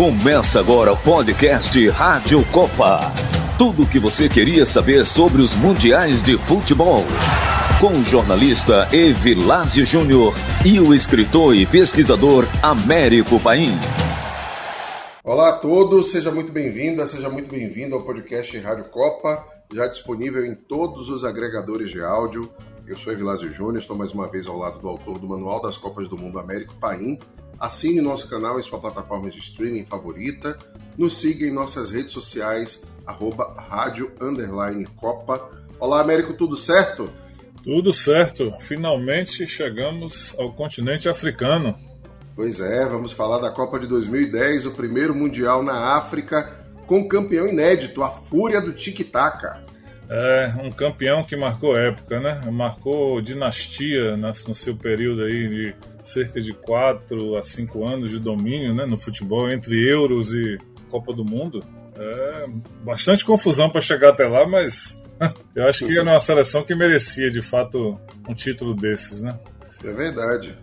Começa agora o podcast Rádio Copa. Tudo o que você queria saber sobre os mundiais de futebol. Com o jornalista Evilásio Júnior e o escritor e pesquisador Américo Paim. Olá a todos, seja muito bem-vinda, seja muito bem-vindo ao podcast Rádio Copa, já disponível em todos os agregadores de áudio. Eu sou Evilásio Júnior, estou mais uma vez ao lado do autor do Manual das Copas do Mundo Américo Paim Assine nosso canal em sua plataforma de streaming favorita. Nos siga em nossas redes sociais, arroba rádio Copa. Olá, Américo, tudo certo? Tudo certo. Finalmente chegamos ao continente africano. Pois é, vamos falar da Copa de 2010, o primeiro Mundial na África, com campeão inédito, a Fúria do Tic-Tac. É, um campeão que marcou época, né? Marcou dinastia no seu período aí de cerca de 4 a 5 anos de domínio né, no futebol entre euros e Copa do Mundo. É bastante confusão para chegar até lá, mas eu acho que era uma seleção que merecia de fato um título desses, né? É verdade.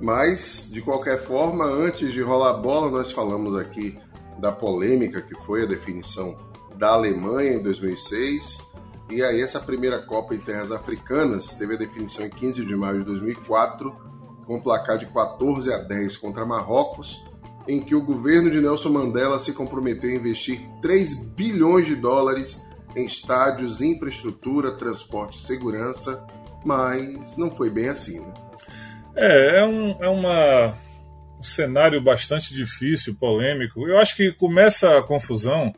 Mas, de qualquer forma, antes de rolar a bola, nós falamos aqui da polêmica que foi a definição da Alemanha em 2006. E aí, essa primeira Copa em terras africanas teve a definição em 15 de maio de 2004 com um placar de 14 a 10 contra Marrocos, em que o governo de Nelson Mandela se comprometeu a investir 3 bilhões de dólares em estádios, infraestrutura, transporte e segurança, mas não foi bem assim. Né? É, é, um, é uma, um cenário bastante difícil, polêmico. Eu acho que começa a confusão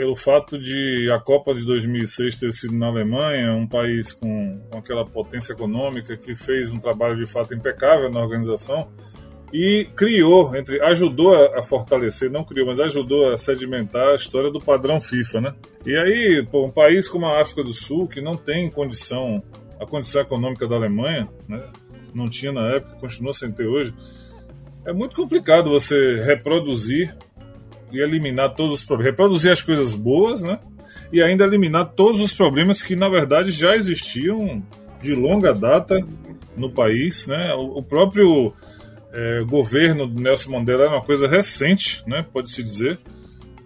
pelo fato de a Copa de 2006 ter sido na Alemanha, um país com, com aquela potência econômica que fez um trabalho de fato impecável na organização e criou, entre ajudou a, fortalecer, não criou, mas ajudou a sedimentar a história do padrão FIFA, né? E aí, pô, um país como a África do Sul, que não tem condição, a condição econômica da Alemanha, né? Não tinha na época, continua sem ter hoje. É muito complicado você reproduzir e eliminar todos os problemas, reproduzir as coisas boas, né? E ainda eliminar todos os problemas que na verdade já existiam de longa data no país, né? O, próprio é, governo do Nelson Mandela era uma coisa recente, né? Pode-se dizer,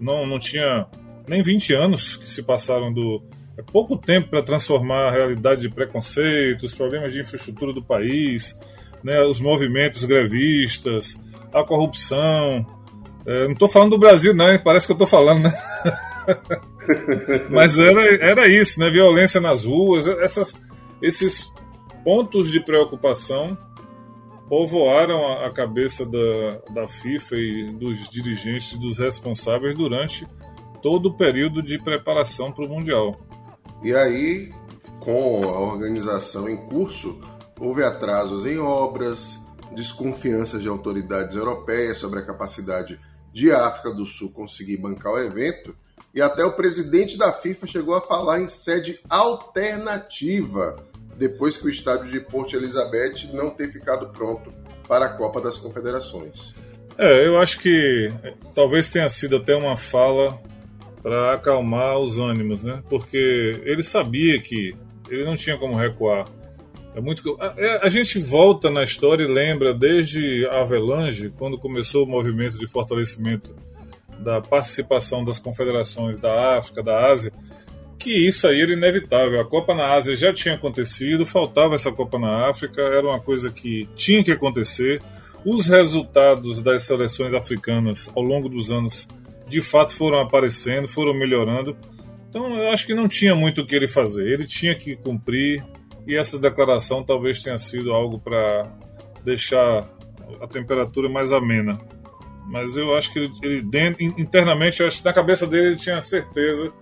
não, não tinha nem 20 anos que se passaram do é pouco tempo para transformar a realidade de preconceito, os problemas de infraestrutura do país, né, os movimentos grevistas, a corrupção, é, não estou falando do Brasil, não, parece que eu estou falando, né? Mas era, era isso, né? Violência nas ruas, essas, esses pontos de preocupação povoaram a, a cabeça da, da FIFA e dos dirigentes, dos responsáveis durante todo o período de preparação para o Mundial. E aí, com a organização em curso, houve atrasos em obras, desconfianças de autoridades europeias sobre a capacidade de África do Sul conseguir bancar o evento, e até o presidente da FIFA chegou a falar em sede alternativa, depois que o estádio de Porto Elizabeth não ter ficado pronto para a Copa das Confederações. É, eu acho que talvez tenha sido até uma fala para acalmar os ânimos, né? Porque ele sabia que ele não tinha como recuar. É muito a, é, a, gente volta na história e lembra desde Avelange, quando começou o movimento de fortalecimento da participação das confederações da África, da Ásia, que isso aí era inevitável. A Copa na Ásia já tinha acontecido, faltava essa Copa na África, era uma coisa que tinha que acontecer. Os resultados das seleções africanas ao longo dos anos de fato foram aparecendo, foram melhorando. Então eu acho que não tinha muito o que ele fazer. Ele tinha que cumprir e essa declaração talvez tenha sido algo para deixar a temperatura mais amena. Mas eu acho que ele, ele internamente, acho que na cabeça dele ele tinha certeza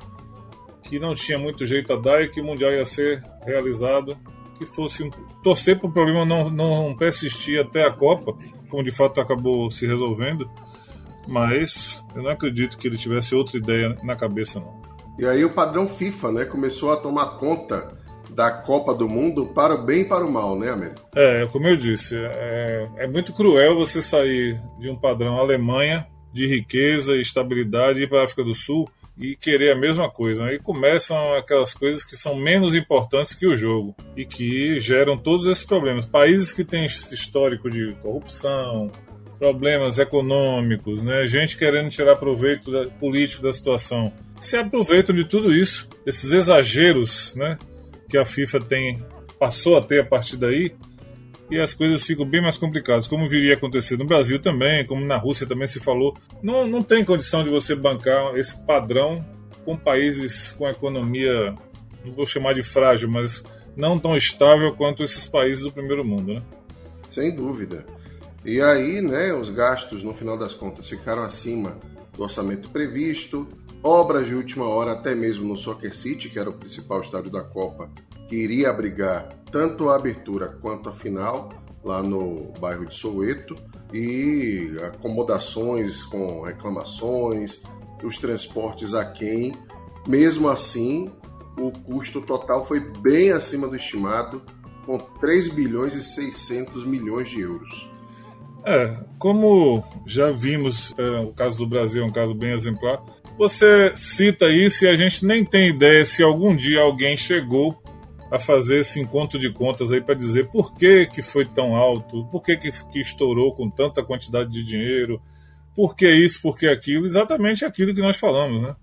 que não tinha muito jeito a dar e que o Mundial ia ser realizado. Que fosse torcer para o problema não, não persistir até a Copa, como de fato acabou se resolvendo. Mas eu não acredito que ele tivesse outra ideia na cabeça, não. E aí o padrão FIFA né, começou a tomar conta da Copa do Mundo para o bem e para o mal, né, Américo? É, como eu disse, é, é muito cruel você sair de um padrão Alemanha de riqueza e estabilidade para a África do Sul e querer a mesma coisa. Aí começam aquelas coisas que são menos importantes que o jogo e que geram todos esses problemas. Países que têm esse histórico de corrupção, problemas econômicos, né? gente querendo tirar proveito político da situação. Se aproveitam de tudo isso, esses exageros né, que a FIFA tem passou a ter a partir daí, e as coisas ficam bem mais complicadas, como viria a acontecer no Brasil também, como na Rússia também se falou. Não, não tem condição de você bancar esse padrão com países com economia, não vou chamar de frágil, mas não tão estável quanto esses países do primeiro mundo, né? Sem dúvida. E aí, né, os gastos, no final das contas, ficaram acima do orçamento previsto. Obras de última hora, até mesmo no Soccer City, que era o principal estádio da Copa, que iria abrigar tanto a abertura quanto a final, lá no bairro de Soweto, e acomodações com reclamações, os transportes a quem. Mesmo assim, o custo total foi bem acima do estimado, com 3 bilhões e 600 milhões de euros. É, como já vimos, é, o caso do Brasil é um caso bem exemplar. Você cita isso e a gente nem tem ideia se algum dia alguém chegou a fazer esse encontro de contas aí para dizer por que, que foi tão alto, por que, que, que estourou com tanta quantidade de dinheiro, por que isso, por que aquilo, exatamente aquilo que nós falamos, né?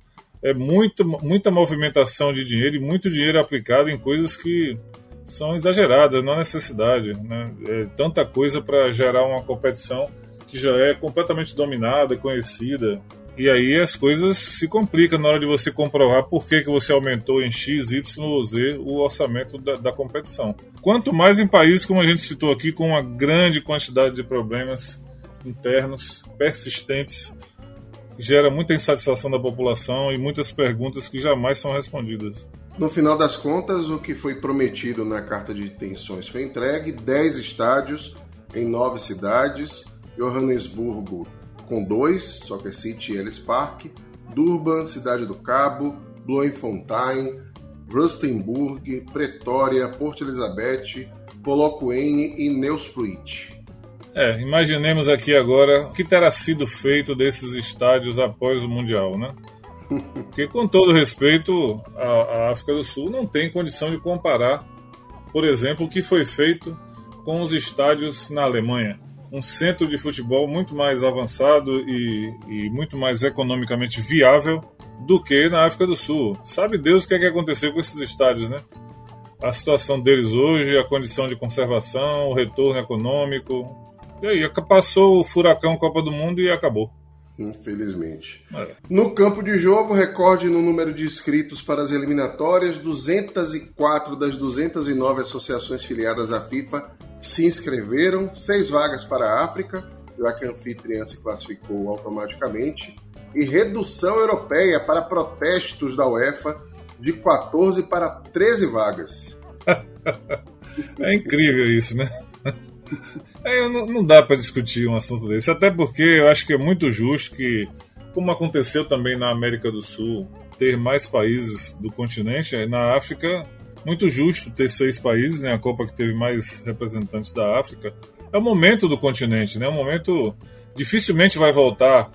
É muito, muita movimentação de dinheiro e muito dinheiro aplicado em coisas que são exageradas, não há necessidade. Né? É tanta coisa para gerar uma competição que já é completamente dominada, conhecida. E aí as coisas se complicam na hora de você comprovar por que, que você aumentou em X, Y ou Z o orçamento da, da competição. Quanto mais em países, como a gente citou aqui, com uma grande quantidade de problemas internos persistentes, gera muita insatisfação da população e muitas perguntas que jamais são respondidas. No final das contas, o que foi prometido na carta de intenções foi entregue: 10 estádios em nove cidades, Johannesburgo com dois, Soccer City e Ellis Park, Durban, Cidade do Cabo, Bloemfontein, Rustenburg, Pretória, Porto Elizabeth, Polocoene e Neuspruit. É, imaginemos aqui agora o que terá sido feito desses estádios após o Mundial, né? Porque, com todo respeito, a, a, África do Sul não tem condição de comparar, por exemplo, o que foi feito com os estádios na Alemanha. Um centro de futebol muito mais avançado e, e muito mais economicamente viável do que na África do Sul. Sabe Deus o que, é que aconteceu com esses estádios, né? A situação deles hoje, a condição de conservação, o retorno econômico. E aí, passou o furacão Copa do Mundo e acabou. Infelizmente. É. No campo de jogo, recorde no número de inscritos para as eliminatórias: 204 das 209 associações filiadas à FIFA se inscreveram, seis vagas para a África, já que a anfitriã se classificou automaticamente, e redução europeia para protestos da UEFA de 14 para 13 vagas. é incrível isso, né? É, não, não dá para discutir um assunto desse, até porque eu acho que é muito justo que, como aconteceu também na América do Sul, ter mais países do continente, na África, muito justo ter seis países, né? A Copa que teve mais representantes da África. É o momento do continente, né? É um momento dificilmente vai voltar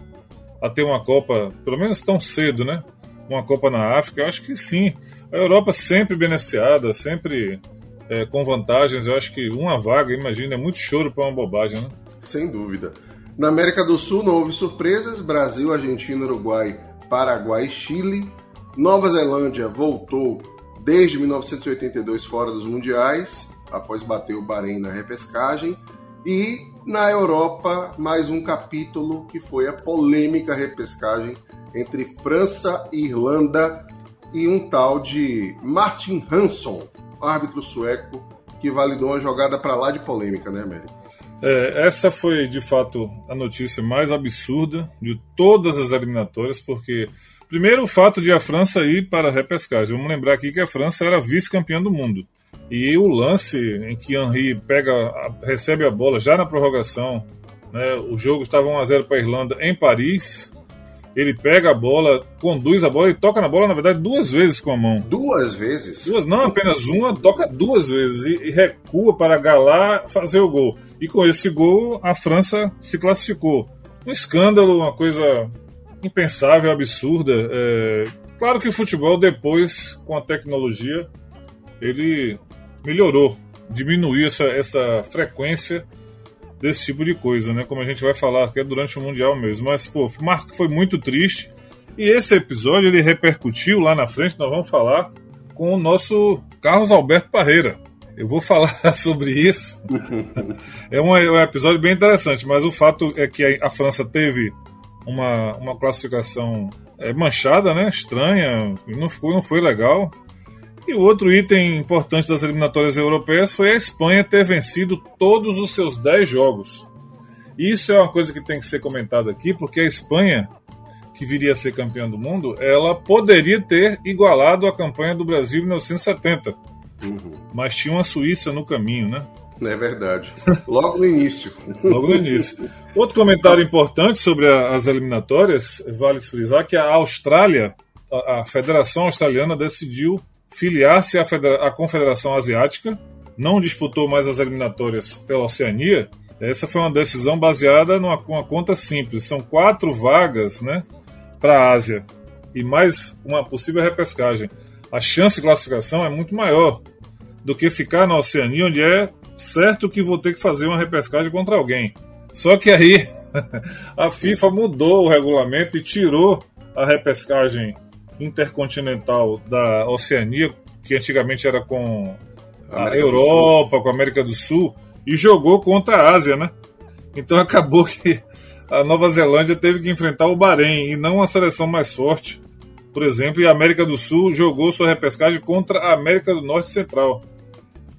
a ter uma Copa, pelo menos tão cedo, né? Uma Copa na África. Eu acho que sim. A Europa sempre beneficiada, sempre é, com vantagens. Eu acho que uma vaga, imagina, é muito choro para uma bobagem, né? Sem dúvida. Na América do Sul não houve surpresas: Brasil, Argentina, Uruguai, Paraguai, Chile. Nova Zelândia voltou desde 1982 fora dos mundiais, após bater o Bahrein na repescagem. E na Europa, mais um capítulo que foi a polêmica repescagem entre França e Irlanda e um tal de Martin Hansson, árbitro sueco que validou uma jogada para lá de polêmica, né, Américo? É, essa foi de fato a notícia mais absurda de todas as eliminatórias, porque primeiro o fato de a França ir para a repescagem. Vamos lembrar aqui que a França era vice-campeã do mundo. E o lance em que Henri pega, recebe a bola já na prorrogação, né, o jogo estava 1 a 0 para a Irlanda em Paris, ele pega a bola, conduz a bola e toca na bola, na verdade, duas vezes com a mão. Duas vezes? Duas, não apenas uma, toca duas vezes e, e recua para Galá fazer o gol. E com esse gol, a França se classificou. Um escândalo, uma coisa impensável, absurda. É... Claro que o futebol, depois, com a tecnologia, ele melhorou, diminuiu essa, essa frequência desse tipo de coisa, né? Como a gente vai falar aqui é durante o Mundial mesmo. Mas, pô, foi muito triste. E esse episódio ele repercutiu lá na frente, nós vamos falar com o nosso Carlos Alberto Parreira. Eu vou falar sobre isso. é, um, é um, episódio bem interessante, mas o fato é que a França teve uma, uma classificação é, manchada, né? Estranha, não, ficou, não foi legal. E o outro item importante das eliminatórias europeias foi a Espanha ter vencido todos os seus 10 jogos. Isso é uma coisa que tem que ser comentada aqui, porque a Espanha, que viria a ser campeã do mundo, ela poderia ter igualado a campanha do Brasil em 1970. Uhum. Mas tinha uma Suíça no caminho, né? É verdade. Logo no início. Logo no início. Outro comentário importante sobre a, as eliminatórias, vale frisar que a Austrália, a, a Federação Australiana decidiu filiar-se à, à Confederação Asiática, não disputou mais as eliminatórias pela Oceania. Essa foi uma decisão baseada numa uma conta simples. São quatro vagas né, para a Ásia e mais uma possível repescagem. A chance de classificação é muito maior do que ficar na Oceania, onde é certo que vou ter que fazer uma repescagem contra alguém. Só que aí a FIFA mudou o regulamento e tirou a repescagem intercontinental da Oceania, que antigamente era com a Europa, com a América do Sul, e jogou contra a Ásia, né? Então acabou que a Nova Zelândia teve que enfrentar o Bahrein e não a seleção mais forte. Por exemplo, e a América do Sul jogou sua repescagem contra a América do Norte e Central.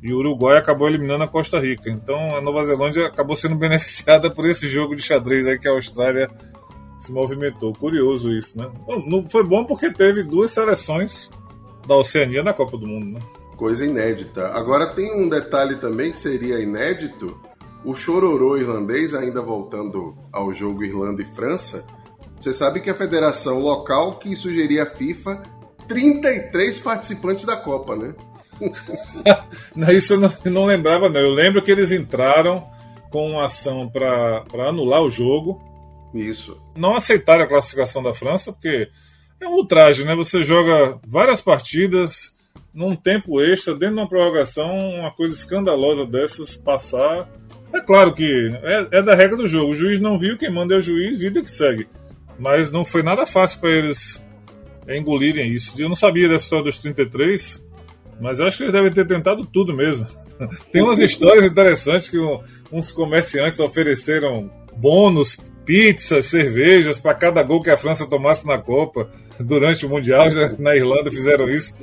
E o Uruguai acabou eliminando a Costa Rica. Então a Nova Zelândia acabou sendo beneficiada por esse jogo de xadrez aí que a Austrália se movimentou. Curioso isso, né? Foi bom porque teve duas seleções da Oceania na Copa do Mundo, né? Coisa inédita. Agora tem um detalhe também que seria inédito. O chororô irlandês, ainda voltando ao jogo Irlanda e França, você sabe que a federação local que sugeria a FIFA 33 participantes da Copa, né? não, isso eu não, não, lembrava, não. Eu lembro que eles entraram com uma ação para anular o jogo. Isso. Não aceitaram a classificação da França, porque é um ultraje, né? Você joga várias partidas num tempo extra, dentro de uma prorrogação, uma coisa escandalosa dessas passar. É claro que é, é da regra do jogo. O juiz não viu, quem manda é o juiz, vida que segue. Mas não foi nada fácil para eles engolirem isso. Eu não sabia dessa história dos 33. Mas eu acho que eles devem ter tentado tudo mesmo. Tem umas histórias interessantes que uns comerciantes ofereceram bônus, pizzas, cervejas para cada gol que a França tomasse na Copa durante o Mundial. Já na Irlanda fizeram isso.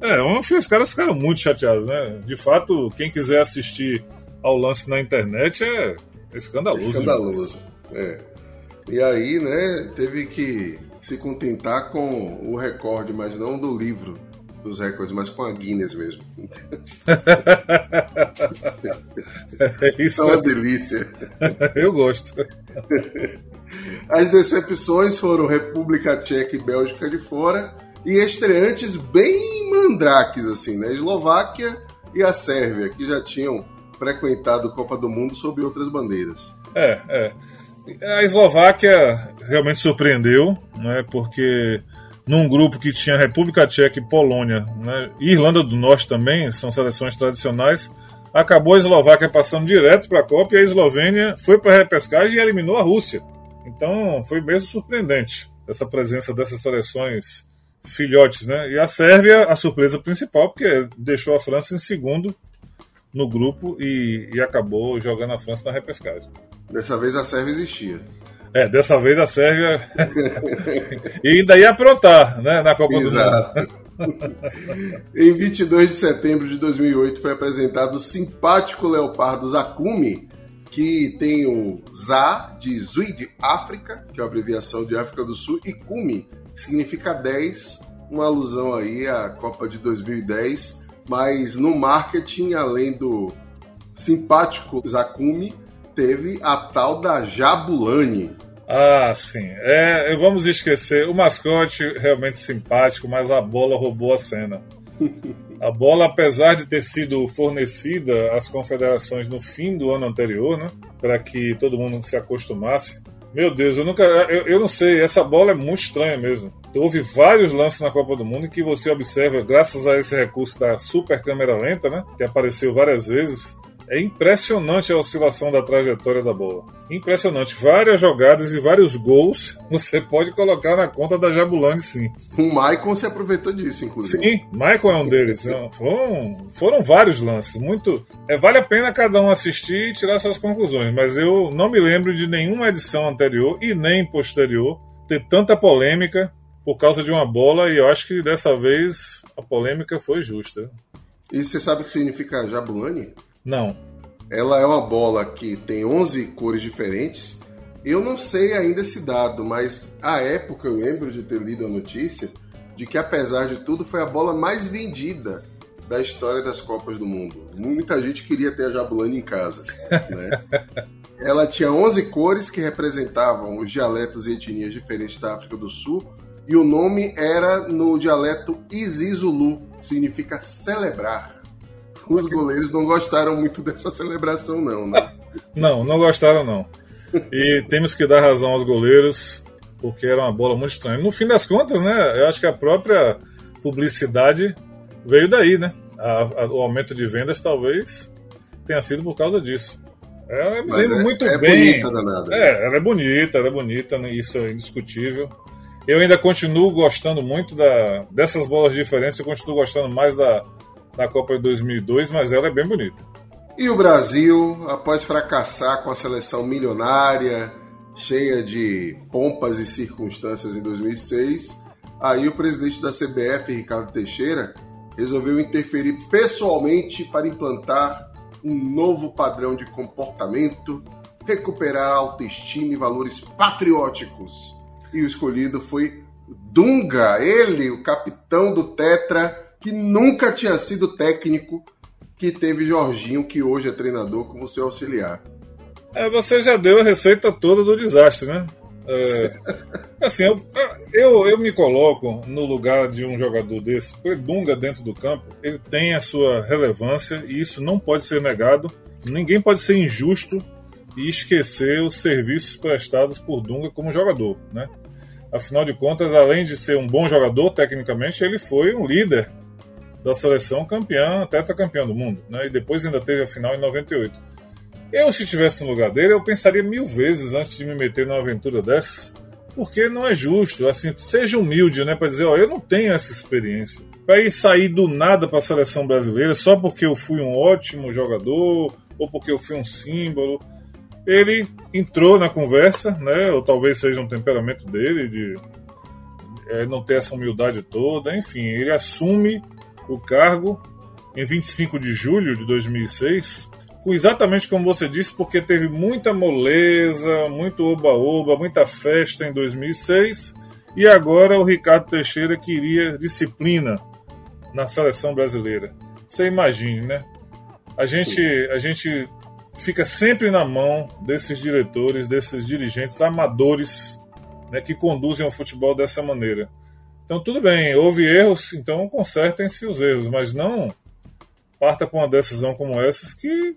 É, os caras ficaram muito chateados, né? De fato, quem quiser assistir ao lance na internet é escandaloso. Escandaloso, é. E aí, né, teve que se contentar com o recorde, mas não do livro dos recordes, mas com a Guinness mesmo. Isso é uma delícia. Eu gosto. As decepções foram República Tcheca e Bélgica de fora e estreantes bem mandrakes, assim, né? Eslováquia e a Sérvia, que já tinham frequentado Copa do Mundo sob outras bandeiras. É, é. A Eslováquia realmente surpreendeu, né? Porque num grupo que tinha República Tcheca e Polônia, né, e Irlanda do Norte também, são seleções tradicionais, acabou a Eslováquia passando direto para a Copa e a Eslovênia foi para a repescagem e eliminou a Rússia. Então foi mesmo surpreendente essa presença dessas seleções filhotes, né? E a Sérvia, a surpresa principal, porque deixou a França em segundo no grupo e, e acabou jogando a França na repescagem. Dessa vez a Sérvia existia. É, dessa vez a Sérvia. e ainda ia aprontar, né, na Copa Exato. do Mundo. em 22 de setembro de 2008 foi apresentado o simpático leopardo Zakumi, que tem o ZA de Zui de África, que é a abreviação de África do Sul, e Kumi, que significa 10, uma alusão aí à Copa de 2010. Mas no marketing, além do simpático Zakumi, teve a tal da Jabulani. Ah, sim. É, vamos esquecer. O mascote realmente simpático, mas a bola roubou a cena. A bola, apesar de ter sido fornecida às confederações no fim do ano anterior, né, para que todo mundo se acostumasse. Meu Deus, eu nunca, eu, eu não sei. Essa bola é muito estranha mesmo. Houve vários lances na Copa do Mundo em que você observa, graças a esse recurso da super câmera lenta, né, que apareceu várias vezes, É impressionante a oscilação da trajetória da bola. Impressionante. Várias jogadas e vários gols você pode colocar na conta da Jabulani, sim. O Maicon se aproveitou disso, inclusive. Sim, Maicon é um deles. Foram, foram vários lances. Muito. É, vale a pena cada um assistir e tirar suas conclusões. Mas eu não me lembro de nenhuma edição anterior e nem posterior ter tanta polêmica por causa de uma bola. E eu acho que dessa vez a polêmica foi justa. E você sabe o que significa Jabulani? Não. Ela é uma bola que tem 11 cores diferentes. Eu não sei ainda esse dado, mas à época eu lembro de ter lido a notícia de que, apesar de tudo, foi a bola mais vendida da história das Copas do Mundo. Muita gente queria ter a Jabulani em casa. Né? Ela tinha 11 cores que representavam os dialetos e etnias diferentes da África do Sul, e o nome era no dialeto Izizulu, que significa celebrar os goleiros não gostaram muito dessa celebração, não, né? não, não gostaram, não. E temos que dar razão aos goleiros, porque era uma bola muito estranha. No fim das contas, né? Eu acho que a própria publicidade veio daí, né? A, a, o aumento de vendas talvez tenha sido por causa disso. É, me lembro é, muito é bem. Bonita, danada. É, ela é bonita, ela é bonita, né? isso é indiscutível. Eu ainda continuo gostando muito da, dessas bolas de diferença, eu continuo gostando mais da, da Copa de 2002, mas ela é bem bonita. E o Brasil, após fracassar com a seleção milionária, cheia de pompas e circunstâncias em 2006, aí o presidente da CBF, Ricardo Teixeira, resolveu interferir pessoalmente para implantar um novo padrão de comportamento, recuperar a autoestima e valores patrióticos. E o escolhido foi Dunga, ele, o capitão do Tetra, que nunca tinha sido técnico, que teve Jorginho, que hoje é treinador, como seu auxiliar. É, você já deu a receita toda do desastre, né? É, assim, eu, eu, eu, me coloco no lugar de um jogador desse. O Dunga dentro do campo, ele tem a sua relevância e isso não pode ser negado. Ninguém pode ser injusto e esquecer os serviços prestados por Dunga como jogador, né? Afinal de contas, além de ser um bom jogador tecnicamente, ele foi um líder da seleção campeã, tetracampeã do mundo, né? E depois ainda teve a final em 98. Eu, se estivesse no lugar dele, eu pensaria mil vezes antes de me meter numa aventura dessas, porque não é justo. Assim, seja humilde, né? Para dizer, ó, eu não tenho essa experiência. Para ir sair do nada para a seleção brasileira só porque eu fui um ótimo jogador ou porque eu fui um símbolo. Ele entrou na conversa, né? Ou talvez seja um temperamento dele de é, não ter essa humildade toda. Enfim, ele assume o cargo em 25 de julho de 2006, com exatamente como você disse, porque teve muita moleza, muito oba-oba, muita festa em 2006, e agora o Ricardo Teixeira queria disciplina na seleção brasileira. Você imagine, né? A gente, a gente fica sempre na mão desses diretores, desses dirigentes amadores né, que conduzem o futebol dessa maneira. Então, tudo bem, houve erros, então consertem-se os erros, mas não parta com uma decisão como essa que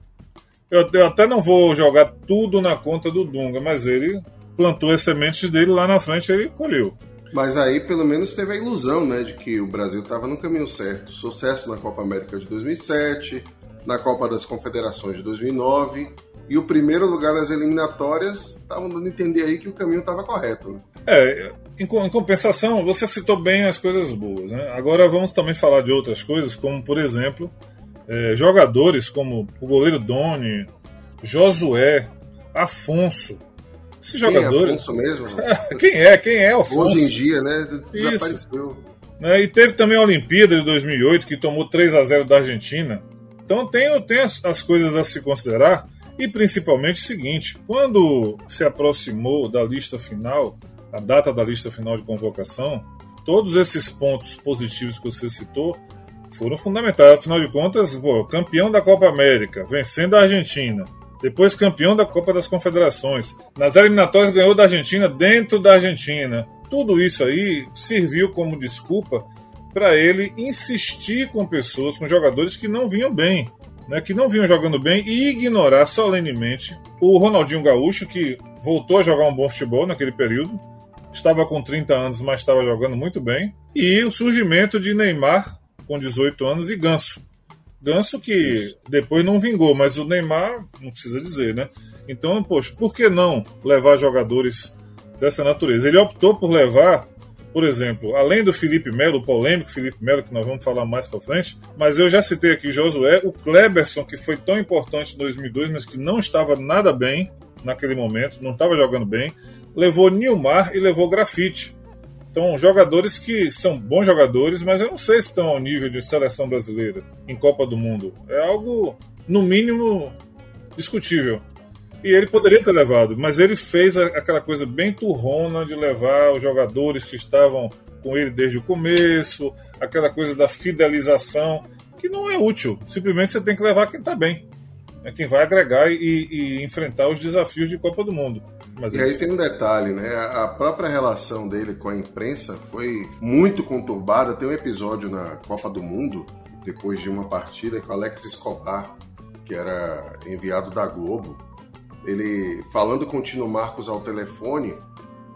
eu, eu, até não vou jogar tudo na conta do Dunga, mas ele plantou as sementes dele lá na frente ele colheu. Mas aí pelo menos teve a ilusão, né, de que o Brasil estava no caminho certo. Sucesso na Copa América de 2007, na Copa das Confederações de 2009 e o primeiro lugar nas eliminatórias estavam dando a entender aí que o caminho estava correto. Né? É, em, em, compensação, você citou bem as coisas boas. Né? Agora vamos também falar de outras coisas, como por exemplo, é, jogadores como o goleiro Doni, Josué, Afonso. Esses Quem é jogadores. É Afonso mesmo? quem é? Quem é Afonso? Hoje em dia, né? Desapareceu. Né? E teve também a Olimpíada de 2008, que tomou 3 a 0 da Argentina. Então tem, tem as, as coisas a se considerar. E principalmente o seguinte: quando se aproximou da lista final, a data da lista final de convocação, todos esses pontos positivos que você citou foram fundamentais. Afinal de contas, pô, campeão da Copa América, vencendo a Argentina. Depois campeão da Copa das Confederações. Nas eliminatórias ganhou da Argentina dentro da Argentina. Tudo isso aí serviu como desculpa para ele insistir com pessoas, com jogadores que não vinham bem, né, que não vinham jogando bem e ignorar solenemente o Ronaldinho Gaúcho, que voltou a jogar um bom futebol naquele período, estava com 30 anos, mas estava jogando muito bem. E o surgimento de Neymar, com 18 anos, e Ganso. Ganso que depois não vingou, mas o Neymar não precisa dizer, né? Então, poxa, por que não levar jogadores dessa natureza? Ele optou por levar, por exemplo, além do Felipe Melo, o polêmico Felipe Melo, que nós vamos falar mais para frente, mas eu já citei aqui Josué, o Kleberson, que foi tão importante em 2002, mas que não estava nada bem naquele momento, não estava jogando bem, levou Nilmar e levou Grafite. Então, jogadores que são bons jogadores, mas eu não sei se estão ao nível de seleção brasileira em Copa do Mundo. É algo, no mínimo, discutível. E ele poderia ter levado, mas ele fez aquela coisa bem turrona de levar os jogadores que estavam com ele desde o começo, aquela coisa da fidelização, que não é útil. Simplesmente você tem que levar quem está bem, é quem vai agregar e, e enfrentar os desafios de Copa do Mundo. Mas e aí tem um detalhe, né? A própria relação dele com a imprensa foi muito conturbada. Tem um episódio na Copa do Mundo, depois de uma partida, com Alex Escobar, que era enviado da Globo, ele falando com o Tino Marcos ao telefone,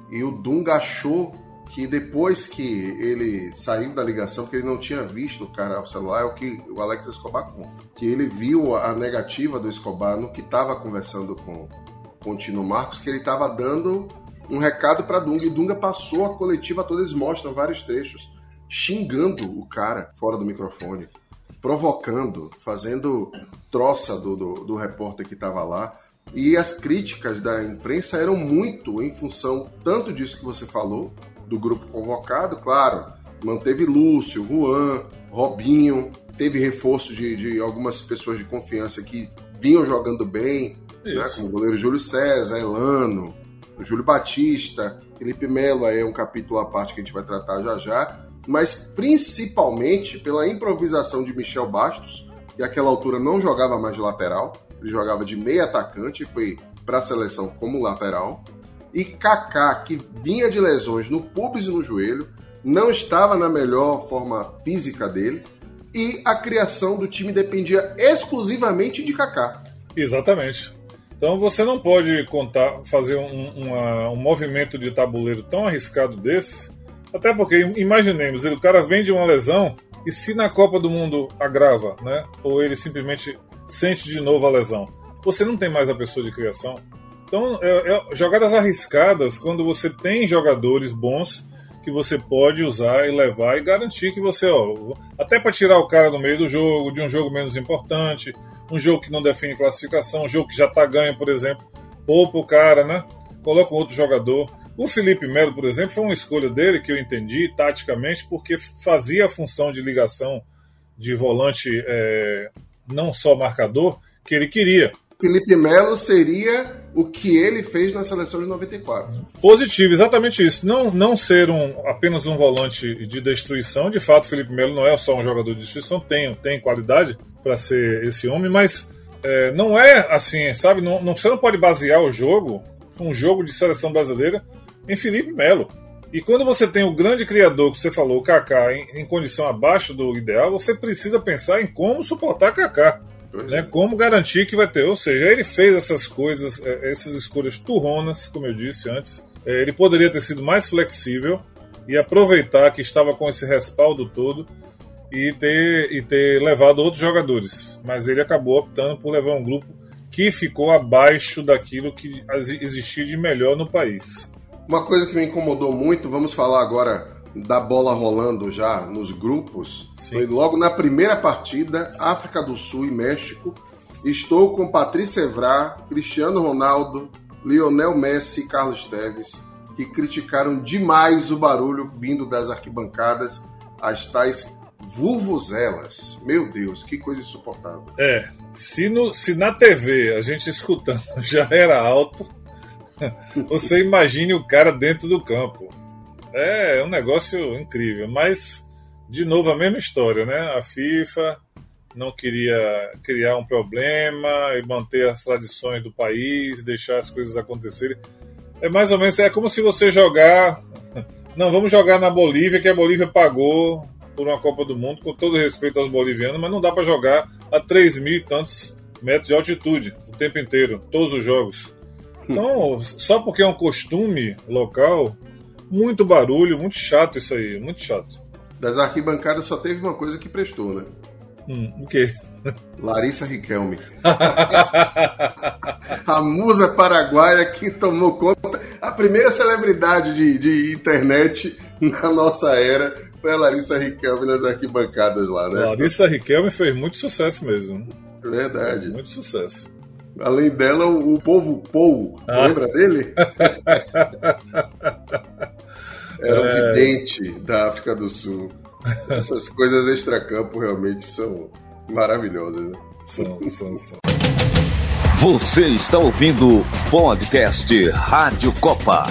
e o Dunga achou que depois que ele saiu da ligação, que ele não tinha visto o cara ao celular, é o que o Alex Escobar conta. Que ele viu a negativa do Escobar no que estava conversando com Contino Marcos, que ele estava dando um recado para Dunga e Dunga passou a coletiva toda, eles mostram vários trechos xingando o cara fora do microfone, provocando, fazendo troça do, do, do repórter que estava lá. E as críticas da imprensa eram muito em função tanto disso que você falou, do grupo convocado, claro, manteve Lúcio, Juan, Robinho, teve reforço de, de algumas pessoas de confiança que vinham jogando bem, né, como o goleiro Júlio César, Elano, Júlio Batista, Felipe Melo, aí é um capítulo à parte que a gente vai tratar já já, mas principalmente pela improvisação de Michel Bastos, que àquela altura não jogava mais de lateral, ele jogava de meio atacante e foi para a seleção como lateral. E Kaká, que vinha de lesões no pubis e no joelho, não estava na melhor forma física dele, e a criação do time dependia exclusivamente de Kaká. Exatamente. Então você não pode contar, fazer um, uma, um movimento de tabuleiro tão arriscado desse, até porque imaginemos, ele, o cara vem de uma lesão e se na Copa do Mundo agrava, né? Ou ele simplesmente sente de novo a lesão, você não tem mais a pessoa de criação. Então, é, é, jogadas arriscadas quando você tem jogadores bons que você pode usar e levar e garantir que você, ó, até para tirar o cara no meio do jogo, de um jogo menos importante, um jogo que não define classificação, um jogo que já está ganho, por exemplo, poupa o cara, né? Coloca um outro jogador. O Felipe Melo, por exemplo, foi uma escolha dele que eu entendi taticamente, porque fazia a função de ligação de volante é, não só marcador que ele queria. Felipe Melo seria o que ele fez na seleção de 94. Positivo, exatamente isso. Não, não ser um, apenas um volante de destruição. De fato, Felipe Melo não é só um jogador de destruição, tem, tem qualidade para ser esse homem, mas é, não é assim, sabe? Não, não, você não pode basear o jogo, um jogo de seleção brasileira, em Felipe Melo. E quando você tem o grande criador que você falou, o Kaká, em, em condição abaixo do ideal, você precisa pensar em como suportar Kaká. Né, é. como garantir que vai ter. Ou seja, ele fez essas coisas, é, essas escolhas turronas, como eu disse antes. É, ele poderia ter sido mais flexível e aproveitar que estava com esse respaldo todo e ter, e ter levado outros jogadores. Mas ele acabou optando por levar um grupo que ficou abaixo daquilo que existia de melhor no país. Uma coisa que me incomodou muito, vamos falar agora da bola rolando já nos grupos. Sim. Foi logo na primeira partida, África do Sul e México. Estou com Patrícia Evra, Cristiano Ronaldo, Lionel Messi e Carlos Teves, que criticaram demais o barulho vindo das arquibancadas, as tais vuvuzelas. Meu Deus, que coisa insuportável. É, se, no, se na TV a gente escutando já era alto, você imagine o cara dentro do campo. É, é um negócio incrível, mas de novo a mesma história, né? A FIFA não queria criar um problema e manter as tradições do país, deixar as coisas acontecerem. É mais ou menos, é como se você jogar. Não, vamos jogar na Bolívia, que a Bolívia pagou por uma Copa do Mundo, com todo respeito aos bolivianos, mas não dá para jogar a 3 mil e tantos metros de altitude o tempo inteiro, todos os jogos. Então, só porque é um costume local, muito barulho, muito chato isso aí, muito chato. Das arquibancadas só teve uma coisa que prestou, né? Hum, o quê? Larissa Riquelme. a musa paraguaia que tomou conta. A primeira celebridade de, de internet na nossa era foi a Larissa Riquelme nas arquibancadas lá, né? Larissa Riquelme fez muito sucesso mesmo. Verdade. Muito sucesso. Além dela, o, povo Pou, ah. lembra dele? Era o é... vidente da África do Sul. Essas coisas extracampo realmente são maravilhosas. Né? São, são, são. Você está ouvindo o podcast Rádio Copa.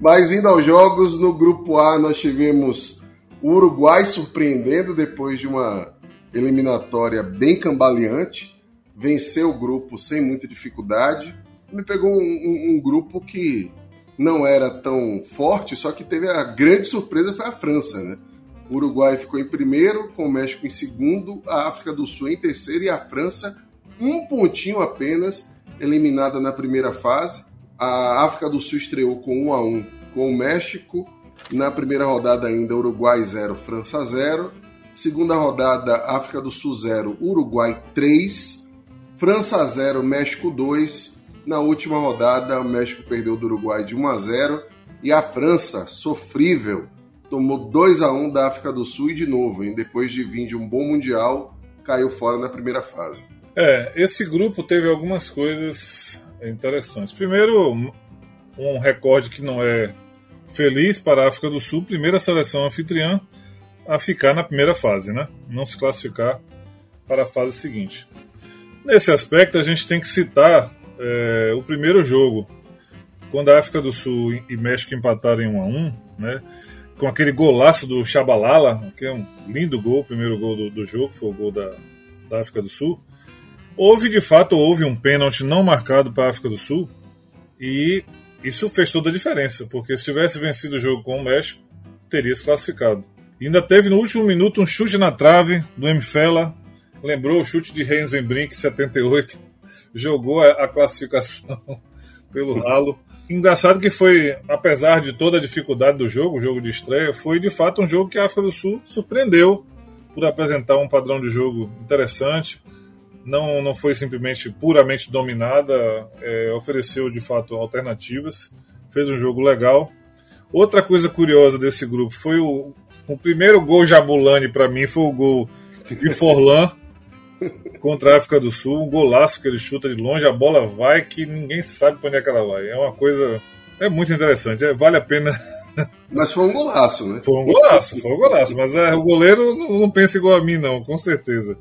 Mas indo aos jogos, no grupo A nós tivemos o Uruguai surpreendendo depois de uma eliminatória bem cambaleante. Venceu o grupo sem muita dificuldade. Me pegou um, um, um grupo que não era tão forte, só que teve a grande surpresa foi a França, né? O Uruguai ficou em primeiro, com o México em segundo, a África do Sul em terceiro e a França um pontinho apenas, eliminada na primeira fase. A África do Sul estreou com 1 a 1 com o México. Na primeira rodada ainda, Uruguai 0, França 0. Segunda rodada, África do Sul 0, Uruguai 3. França 0, México 2. Na última rodada, o México perdeu do Uruguai de 1 a 0 e a França, sofrível, tomou 2 a 1 da África do Sul e de novo, hein? depois de vir de um bom mundial, caiu fora na primeira fase. É, esse grupo teve algumas coisas interessantes. Primeiro, um recorde que não é feliz para a África do Sul, primeira seleção anfitriã a ficar na primeira fase, né? Não se classificar para a fase seguinte. Nesse aspecto, a gente tem que citar é, o primeiro jogo, quando a África do Sul e México empataram em 1 a 1 né? Com aquele golaço do Chabalala, que é um lindo gol, o primeiro gol do, do jogo, foi o gol da, da África do Sul. Houve, de fato, houve um pênalti não marcado para a África do Sul e isso fez toda a diferença, porque se tivesse vencido o jogo com o México, teria se classificado. E ainda teve no último minuto um chute na trave do Mfela, lembrou o chute de Renzenbrink 78, jogou a, classificação pelo ralo. Engraçado que foi, apesar de toda a dificuldade do jogo, o jogo de estreia, foi de fato um jogo que a África do Sul surpreendeu por apresentar um padrão de jogo interessante, não, não foi simplesmente puramente dominada, é, ofereceu de fato alternativas, fez um jogo legal. Outra coisa curiosa desse grupo foi o, o primeiro gol Jabulani para mim foi o gol de Forlan contra a África do Sul, um golaço que ele chuta de longe, a bola vai que ninguém sabe para onde é que ela vai. É uma coisa é muito interessante, é, vale a pena. Mas foi um golaço, né? Foi um golaço, foi um golaço, mas é, o goleiro não, não pensa igual a mim não, com certeza.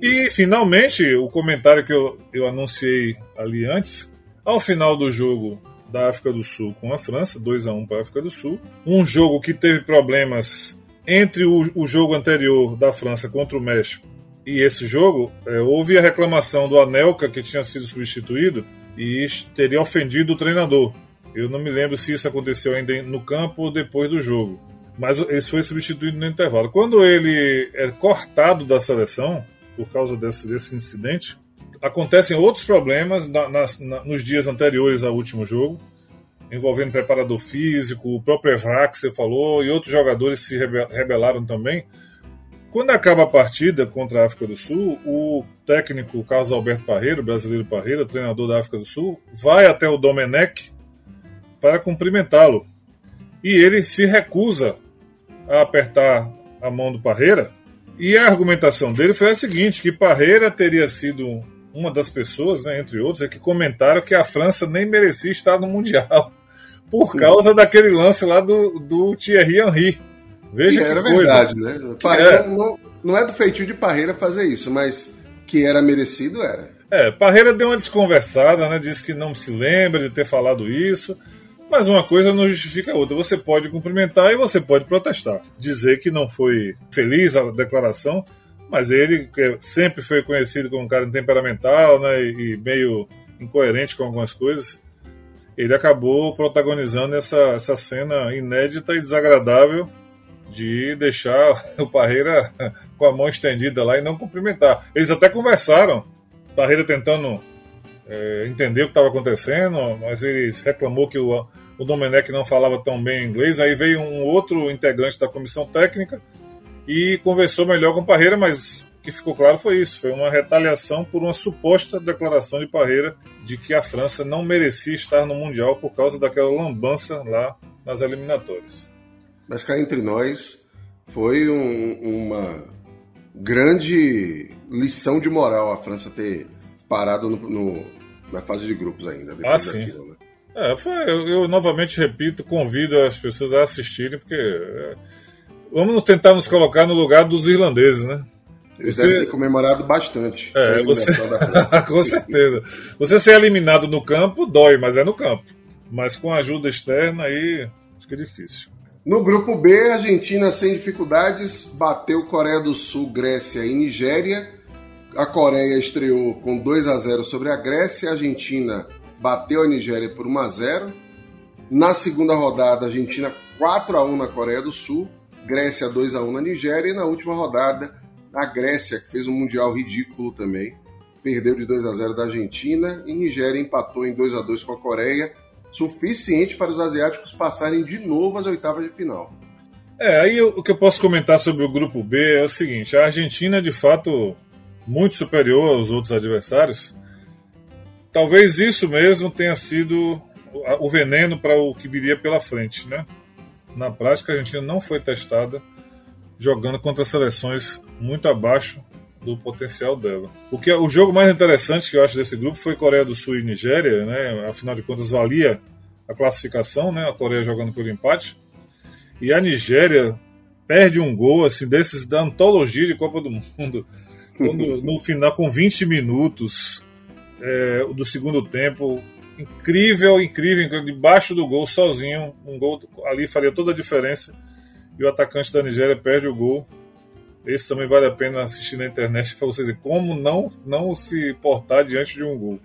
E finalmente, o comentário que eu, eu anunciei ali antes, ao final do jogo da África do Sul com a França, 2 a 1 para a África do Sul, um jogo que teve problemas entre o, o jogo anterior da França contra o México e esse jogo, é, houve a reclamação do Anelka, que tinha sido substituído, e teria ofendido o treinador. Eu não me lembro se isso aconteceu ainda no campo ou depois do jogo. Mas ele foi substituído no intervalo. Quando ele é cortado da seleção, por causa desse, desse incidente. Acontecem outros problemas na, na, nos dias anteriores ao último jogo, envolvendo preparador físico, o próprio Evra que você falou, e outros jogadores se rebelaram também. Quando acaba a partida contra a África do Sul, o técnico Carlos Alberto Parreira, brasileiro Parreira, treinador da África do Sul, vai até o Domenech para cumprimentá-lo. E ele se recusa a apertar a mão do Parreira e a argumentação dele foi a seguinte: que Parreira teria sido uma das pessoas, né, entre outros, é que comentaram que a França nem merecia estar no Mundial por causa daquele lance lá do, do Thierry Henry. Veja que era coisa. verdade, né? Parreira é. Não, não é do feitio de Parreira fazer isso, mas que era merecido era. É, Parreira deu uma desconversada, né? Disse que não se lembra de ter falado isso. Mas uma coisa não justifica a outra. Você pode cumprimentar e você pode protestar. Dizer que não foi feliz a declaração, mas ele que sempre foi conhecido como um cara temperamental né, e meio incoerente com algumas coisas, ele acabou protagonizando essa, essa cena inédita e desagradável de deixar o Parreira com a mão estendida lá e não cumprimentar. Eles até conversaram, Parreira tentando é, entender o que estava acontecendo, mas ele reclamou que o, o Domenech não falava tão bem inglês. Aí veio um outro integrante da comissão técnica e conversou melhor com o Parreira, mas que ficou claro foi isso: foi uma retaliação por uma suposta declaração de Parreira de que a França não merecia estar no Mundial por causa daquela lambança lá nas eliminatórias. Mas cá entre nós, foi um, uma grande lição de moral a França ter parado no, no, na fase de grupos ainda. Ah, sim. Daquilo, né? é, foi, eu, eu, novamente repito, convido as pessoas a assistirem, porque é, vamos tentar nos colocar no lugar dos irlandeses, né? Eles você... devem ter comemorado bastante. É, você... com certeza. Você ser eliminado no campo dói, mas é no campo. Mas com ajuda externa aí acho que é difícil. No grupo B, Argentina sem dificuldades bateu Coreia do Sul, Grécia e Nigéria. A Coreia estreou com 2 a 0 sobre a Grécia, a Argentina bateu a Nigéria por 1 a 0. Na segunda rodada, a Argentina 4 a 1 na Coreia do Sul, Grécia 2 a 1 na Nigéria e na última rodada, a Grécia, que fez um mundial ridículo também, perdeu de 2 a 0 da Argentina e Nigéria empatou em 2 a 2 com a Coreia suficiente para os asiáticos passarem de novo às oitavas de final. É, aí o que eu posso comentar sobre o grupo B é o seguinte: a Argentina, de fato, muito superior aos outros adversários. Talvez isso mesmo tenha sido o veneno para o que viria pela frente, né? Na prática, a Argentina não foi testada jogando contra seleções muito abaixo do potencial dela. O que é, o jogo mais interessante que eu acho desse grupo foi Coreia do Sul e Nigéria, né? Afinal de contas valia a classificação, né? A Coreia jogando por empate e a Nigéria perde um gol assim desses da antologia de Copa do Mundo quando, no final com 20 minutos é, do segundo tempo incrível, incrível, incrível, debaixo do gol sozinho, um gol ali faria toda a diferença e o atacante da Nigéria perde o gol esse também vale a pena assistir na internet para vocês verem como não, não se portar diante de um gol.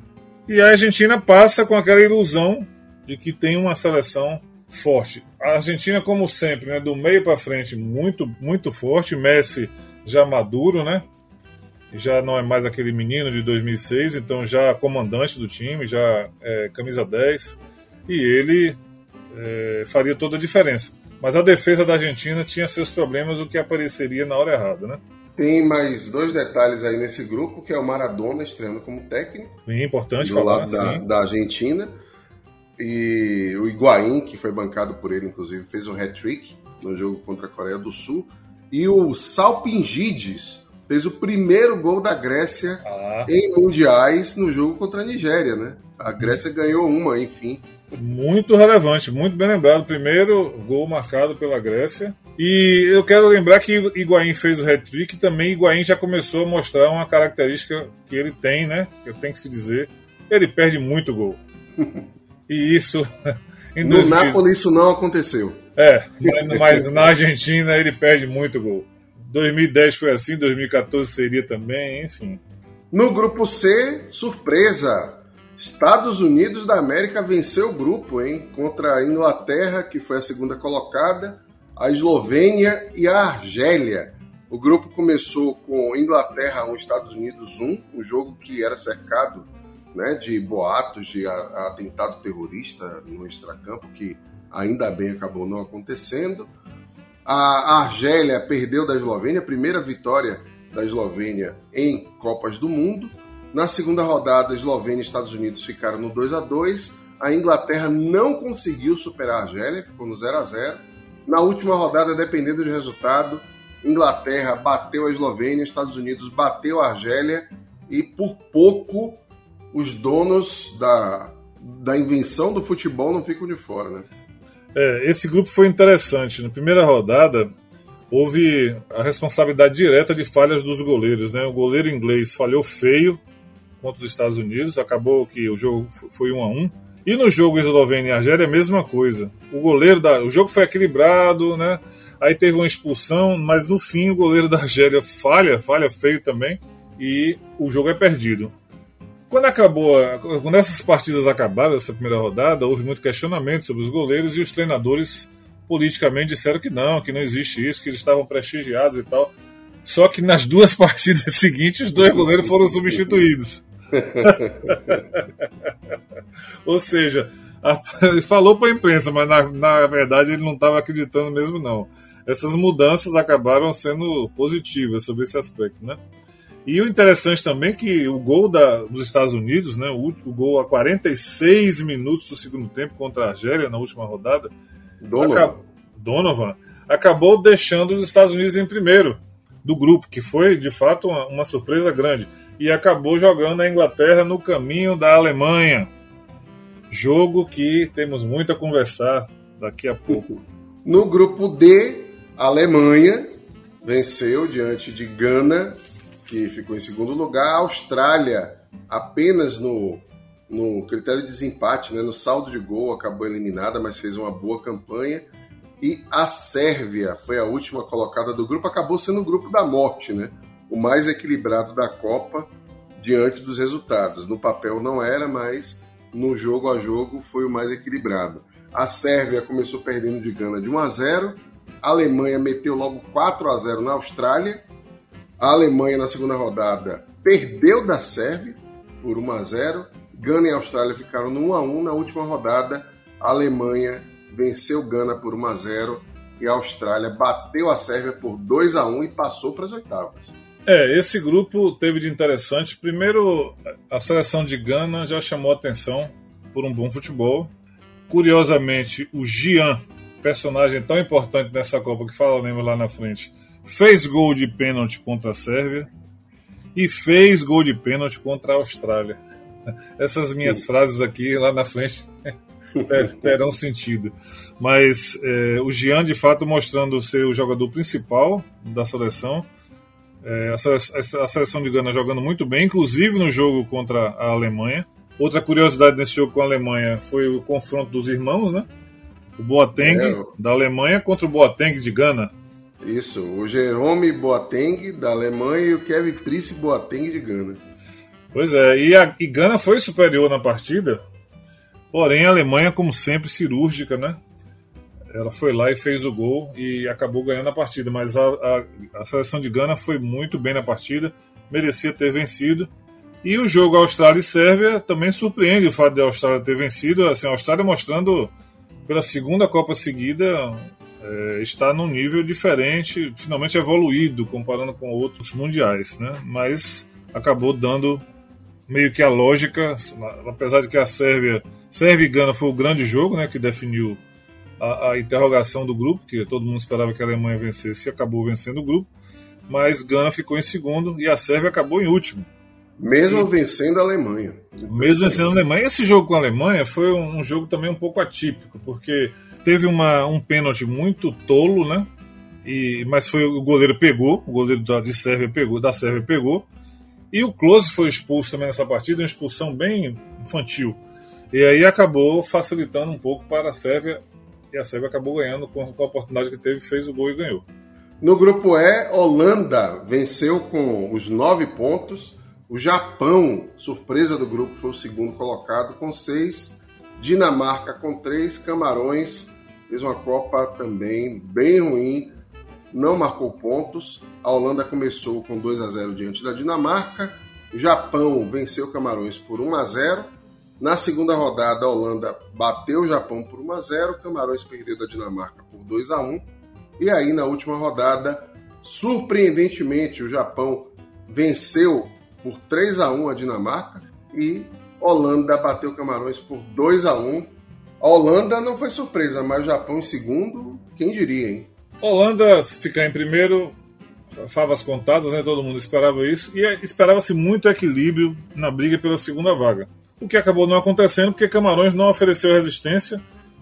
E a Argentina passa com aquela ilusão de que tem uma seleção forte. A Argentina, como sempre, né, do meio para frente, muito, muito forte. Messi já maduro, né? Já não é mais aquele menino de 2006, então já comandante do time, já é, camisa 10. E ele é, faria toda a diferença. Mas a defesa da Argentina tinha seus problemas, o que apareceria na hora errada, né? Tem mais dois detalhes aí nesse grupo, que é o Maradona estreando como técnico. Bem importante do falar, lado da, da, Argentina. E o Higuaín, que foi bancado por ele, inclusive, fez um hat-trick no jogo contra a Coreia do Sul. E o Salpingides fez o primeiro gol da Grécia ah. em mundiais no jogo contra a Nigéria, né? A Grécia ganhou uma, enfim, muito relevante, muito bem lembrado. Primeiro gol marcado pela Grécia. E eu quero lembrar que Higuaín fez o hat-trick e também Higuaín já começou a mostrar uma característica que ele tem, né? Que tem que se dizer. Ele perde muito gol. E isso. Em no 2000... Napoli isso não aconteceu. É, mas na Argentina ele perde muito gol. 2010 foi assim, 2014 seria também, enfim. No grupo C, surpresa. Estados Unidos da América venceu o grupo, hein? Contra a Inglaterra, que foi a segunda colocada, a Eslovênia e a Argélia. O grupo começou com Inglaterra 1, Estados Unidos 1, um jogo que era cercado né, de boatos de atentado terrorista no extracampo, que ainda bem acabou não acontecendo. A Argélia perdeu da Eslovênia, primeira vitória da Eslovênia em Copas do Mundo. Na segunda rodada, Eslovênia e Estados Unidos ficaram no 2 a 2 A Inglaterra não conseguiu superar a Argélia, ficou no 0 a 0 Na última rodada, dependendo do resultado, Inglaterra bateu a Eslovênia, Estados Unidos bateu a Argélia e por pouco os donos da, da invenção do futebol não ficam de fora, né? É, esse grupo foi interessante. Na primeira rodada, houve a responsabilidade direta de falhas dos goleiros. Né? O goleiro inglês falhou feio, contra os Estados Unidos. Acabou que o jogo foi 1 a 1 E no jogo Eslovênia e Argélia, a mesma coisa. O goleiro da. O jogo foi equilibrado, né? Aí teve uma expulsão, mas no fim o goleiro da Argélia falha, falha feio também, e o jogo é perdido. Quando acabou, quando essas partidas acabaram, essa primeira rodada, houve muito questionamento sobre os goleiros e os treinadores politicamente disseram que não, que não existe isso, que eles estavam prestigiados e tal. Só que nas duas partidas seguintes, os dois goleiros foram substituídos. Ou seja, a, ele falou para a imprensa, mas na, na verdade ele não estava acreditando mesmo não. Essas mudanças acabaram sendo positivas sobre esse aspecto, né? E o interessante também é que o gol da, dos Estados Unidos, né, o, último, gol a 46 minutos do segundo tempo contra a Argélia na última rodada, Donovan, acabou, Donovan acabou deixando os Estados Unidos em primeiro do grupo, que foi de fato uma, uma surpresa grande. E acabou jogando a Inglaterra no caminho da Alemanha. Jogo que temos muito a conversar daqui a pouco. No grupo D, a Alemanha venceu diante de Gana, que ficou em segundo lugar. A Austrália, apenas no, no critério de desempate, né, no saldo de gol, acabou eliminada, mas fez uma boa campanha. E a Sérvia foi a última colocada do grupo, acabou sendo o grupo da morte, né? O mais equilibrado da Copa diante dos resultados. No papel não era, mas no jogo a jogo foi o mais equilibrado. A Sérvia começou perdendo de Gana de 1 a 0. A Alemanha meteu logo 4 a 0 na Austrália. A Alemanha na segunda rodada perdeu da Sérvia por 1 a 0. Gana e Austrália ficaram no 1 a 1 na última rodada. A Alemanha venceu Gana por 1 a 0 e a Austrália bateu a Sérvia por 2 a 1 e passou para as oitavas. É, esse grupo teve de interessante. Primeiro, a seleção de Gana já chamou atenção por um bom futebol. Curiosamente, o Gian, personagem tão importante nessa Copa que fala lembra lá na frente, fez gol de pênalti contra a Sérvia e fez gol de pênalti contra a Austrália. Essas minhas Sim. frases aqui lá na frente terão sentido. Mas é, o Gian, de fato, mostrando ser o jogador principal da seleção. É, a, seleção, de Gana jogando muito bem, inclusive no jogo contra a Alemanha. Outra curiosidade nesse jogo com a Alemanha foi o confronto dos irmãos, né? O Boateng é, da Alemanha contra o Boateng de Gana. Isso, o Jerome Boateng da Alemanha e o Kevin Prince Boateng de Gana. Pois é, e, a, e Gana foi superior na partida, Porém, a Alemanha, como sempre, cirúrgica, né? Ela foi lá e fez o gol e acabou ganhando a partida. Mas a, a, a seleção de Gana foi muito bem na partida, merecia ter vencido. E o jogo Austrália e Sérvia também surpreende o fato de a Austrália ter vencido. Assim, a Austrália mostrando pela segunda Copa seguida é, está num nível diferente, finalmente evoluído comparando com outros mundiais, né? Mas acabou dando meio que a lógica, apesar de que a Sérvia, Sérvia e Gana foi o grande jogo, né, que definiu a, a, interrogação do grupo, que todo mundo esperava que a Alemanha vencesse e acabou vencendo o grupo, mas Gana ficou em segundo e a Sérvia acabou em último. Mesmo e, vencendo a Alemanha. Mesmo vencendo a Alemanha. Esse jogo com a Alemanha foi um, um jogo também um pouco atípico, porque teve uma, um pênalti muito tolo, né? E, mas foi o goleiro pegou, o goleiro da, de Sérvia pegou, da Sérvia pegou, e o Close foi expulso também nessa partida, uma expulsão bem infantil. E aí acabou facilitando um pouco para a Sérvia, e a Sérvia acabou ganhando com a oportunidade que teve, fez o gol e ganhou. No grupo E, Holanda venceu com os nove pontos. O Japão, surpresa do grupo, foi o segundo colocado com seis. Dinamarca com três. Camarões fez uma Copa também bem ruim não marcou pontos. A Holanda começou com 2 a 0 diante da Dinamarca. O Japão venceu Camarões por 1 a 0. Na segunda rodada, a Holanda bateu o Japão por 1 a 0. Camarões perdeu da Dinamarca por 2 a 1. E aí, na última rodada, surpreendentemente, o Japão venceu por 3 a 1 a Dinamarca e Holanda bateu Camarões por 2 a 1. A Holanda não foi surpresa, mas o Japão em segundo, quem diria, hein? Holanda ficar em primeiro, favas contadas, né? Todo mundo esperava isso. E esperava-se muito equilíbrio na briga pela segunda vaga. O que acabou não acontecendo porque Camarões não ofereceu resistência.